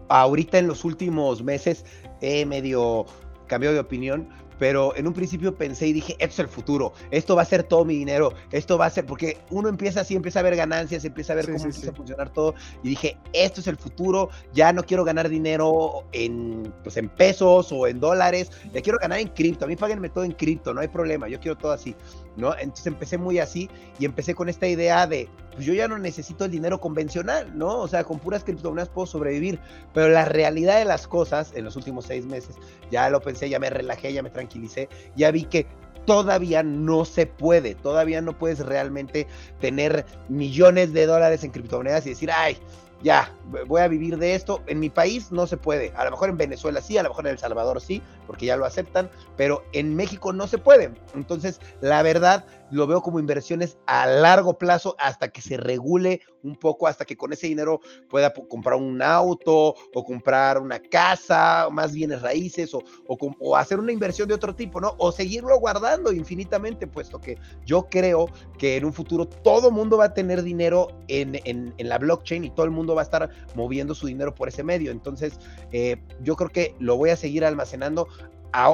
ahorita en los últimos meses he medio cambiado de opinión, pero en un principio pensé y dije, esto es el futuro, esto va a ser todo mi dinero, esto va a ser, porque uno empieza así, empieza a ver ganancias, empieza a ver cómo empieza a funcionar todo, y dije, esto es el futuro, ya no quiero ganar dinero en, pues, en pesos o en dólares, ya quiero ganar en cripto, a mí páguenme todo en cripto, no hay problema, yo quiero todo así. ¿no? Entonces empecé muy así y empecé con esta idea de, pues yo ya no necesito el dinero convencional, ¿no? O sea, con puras criptomonedas puedo sobrevivir, pero la realidad de las cosas en los últimos seis meses, ya lo pensé, ya me relajé, ya me tranquilicé, ya vi que todavía no se puede, todavía no puedes realmente tener millones de dólares en criptomonedas y decir, ay, ya, voy a vivir de esto. En mi país no se puede. A lo mejor en Venezuela sí, a lo mejor en El Salvador sí, porque ya lo aceptan, pero en México no se puede. Entonces, la verdad, lo veo como inversiones a largo plazo hasta que se regule un poco, hasta que con ese dinero pueda comprar un auto o comprar una casa, o más bienes raíces, o, o, hacer una inversión de otro tipo, ¿no? O seguirlo guardando infinitamente, puesto que yo creo que en un futuro todo mundo va a tener dinero en, en, la blockchain y todo el mundo va a estar moviendo su dinero por ese medio. Entonces, eh, yo creo que lo voy a seguir almacenando.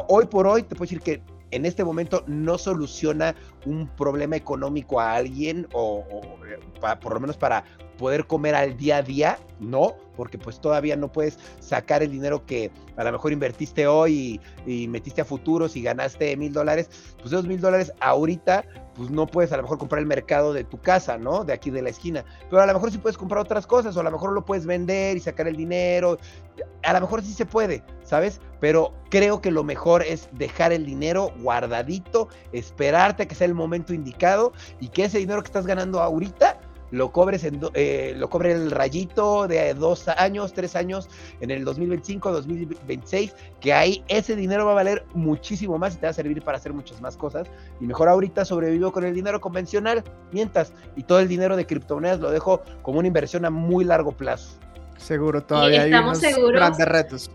hoy por hoy te puedo decir que en este momento no soluciona un problema económico a alguien o, eh, por lo menos para poder comer al día a día, no, porque pues todavía no puedes sacar el dinero que a lo mejor invertiste hoy y, metiste a futuros y ganaste mil dólares, pues esos mil dólares ahorita pues no puedes a lo mejor comprar el mercado de tu casa, ¿no? De aquí de la esquina, pero a lo mejor sí puedes comprar otras cosas o a lo mejor lo puedes vender y sacar el dinero, a lo mejor sí se puede, ¿sabes? Pero creo que lo mejor es dejar el dinero guardadito, esperarte a que sea el momento indicado y que ese dinero que estás ganando ahorita lo cobres en eh, lo cobre el rayito de dos años, tres años en el 2025, 2026, que ahí ese dinero va a valer muchísimo más y te va a servir para hacer muchas más cosas. Y mejor ahorita sobrevivo con el dinero convencional, mientras, y todo el dinero de criptomonedas lo dejo como una inversión a muy largo plazo. Seguro, todavía hay unos grandes retos.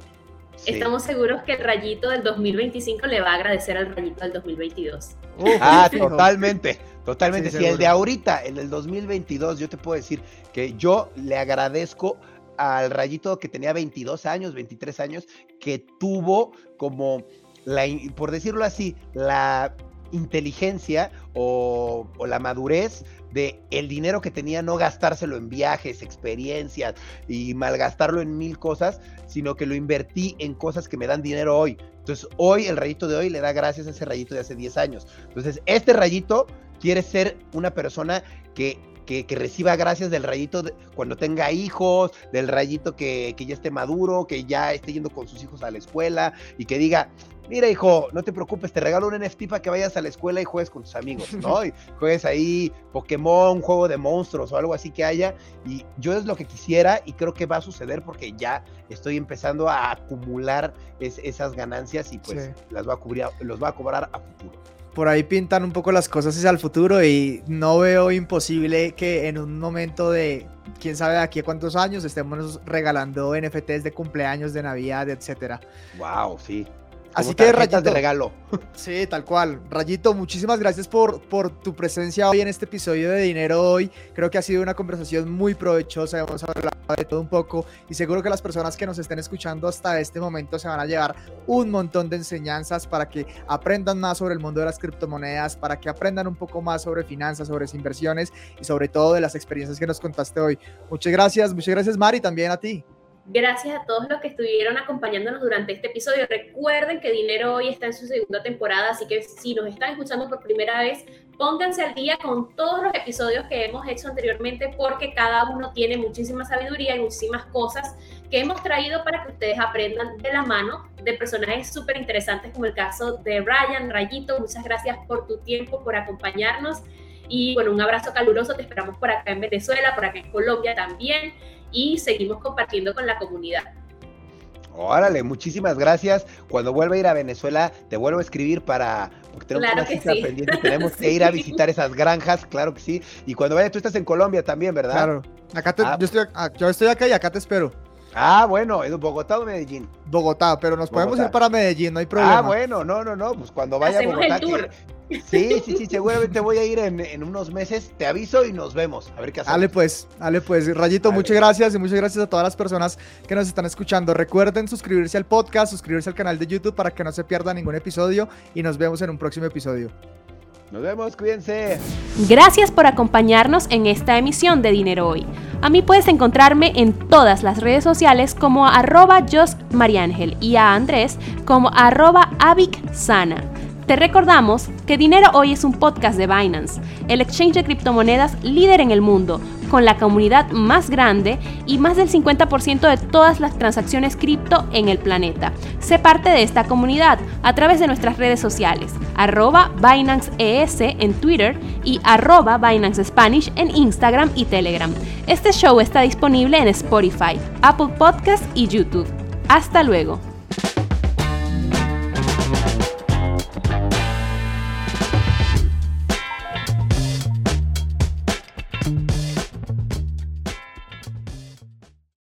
Estamos seguros que el rayito del 2025 le va a agradecer al rayito del 2022. ah, totalmente, totalmente. si el de ahorita, el del 2022, yo te puedo decir que yo le agradezco al rayito que tenía 22 años, 23 años, que tuvo como, la, por decirlo así, la inteligencia o, la madurez de el dinero que tenía no gastárselo en viajes, experiencias y malgastarlo en mil cosas, sino que lo invertí en cosas que me dan dinero hoy. Entonces, hoy el rayito de hoy le da gracias a ese rayito de hace 10 años. Entonces, este rayito quiere ser una persona que que, reciba gracias del rayito cuando tenga hijos, del rayito que, que ya esté maduro, que ya esté yendo con sus hijos a la escuela y que diga, mira hijo, no te preocupes, te regalo un NFT para que vayas a la escuela y juegues con tus amigos, ¿no? Y juegues ahí Pokémon, un juego de monstruos o algo así que haya. Y yo es lo que quisiera y creo que va a suceder porque ya estoy empezando a acumular esas ganancias y pues las va a cubrir, los va a cobrar a futuro por ahí pintan un poco las cosas hacia el futuro y no veo imposible que en un momento de quién sabe de aquí a cuántos años estemos regalando NFTs de cumpleaños, de Navidad, etcétera. Wow, sí. Así que Rayito. de regalo. Sí, tal cual. Rayito, muchísimas gracias por, por tu presencia hoy en este episodio de Dinero Hoy. Creo que ha sido una conversación muy provechosa. Hemos hablado de todo un poco y seguro que las personas que nos estén escuchando hasta este momento se van a llevar un montón de enseñanzas para que aprendan más sobre el mundo de las criptomonedas, para que aprendan un poco más sobre finanzas, sobre inversiones y sobre todo de las experiencias que nos contaste hoy. Muchas gracias, muchas gracias Mari, también a ti. Gracias a todos los que estuvieron acompañándonos durante este episodio. Recuerden que Dinero Hoy está en su segunda temporada, así que si nos están escuchando por primera vez, pónganse al día con todos los episodios que hemos hecho anteriormente porque cada uno tiene muchísima sabiduría y muchísimas cosas que hemos traído para que ustedes aprendan de la mano de personajes súper interesantes como el caso de Ryan, Rayito. Muchas gracias por tu tiempo, por acompañarnos. Y bueno, un abrazo caluroso, te esperamos por acá en Venezuela, por acá en Colombia también y seguimos compartiendo con la comunidad. Órale, muchísimas gracias. Cuando vuelva a ir a Venezuela, te vuelvo a escribir para. Porque tenemos claro que sí. pendiente. Tenemos que ir a visitar esas granjas, claro que sí. Y cuando vaya, tú estás en Colombia también, ¿verdad? Claro. Acá ah. yo, estoy, ah, yo estoy acá y acá te espero. Ah, bueno, ¿es Bogotá o Medellín? Bogotá, pero nos podemos ir para Medellín, no hay problema. Ah, bueno, no, no, no, pues cuando vaya a Bogotá. Sí, sí, sí, seguramente voy a ir en, unos meses. Te aviso y nos vemos. A ver qué hacemos. Dale pues, dale pues. Rayito, muchas gracias y muchas gracias a todas las personas que nos están escuchando. Recuerden suscribirse al podcast, suscribirse al canal de YouTube para que no se pierda ningún episodio y nos vemos en un próximo episodio. Nos vemos, cuídense. Gracias por acompañarnos en esta emisión de Dinero Hoy. A mí puedes encontrarme en todas las redes sociales como arroba Mariángel y a Andrés como arroba Sana. Te recordamos que Dinero Hoy es un podcast de Binance, el exchange de criptomonedas líder en el mundo, con la comunidad más grande y más del 50% de todas las transacciones cripto en el planeta. Sé parte de esta comunidad a través de nuestras redes sociales, arroba Binance ES en Twitter y arroba Binance Spanish en Instagram y Telegram. Este show está disponible en Spotify, Apple Podcast y YouTube. Hasta luego.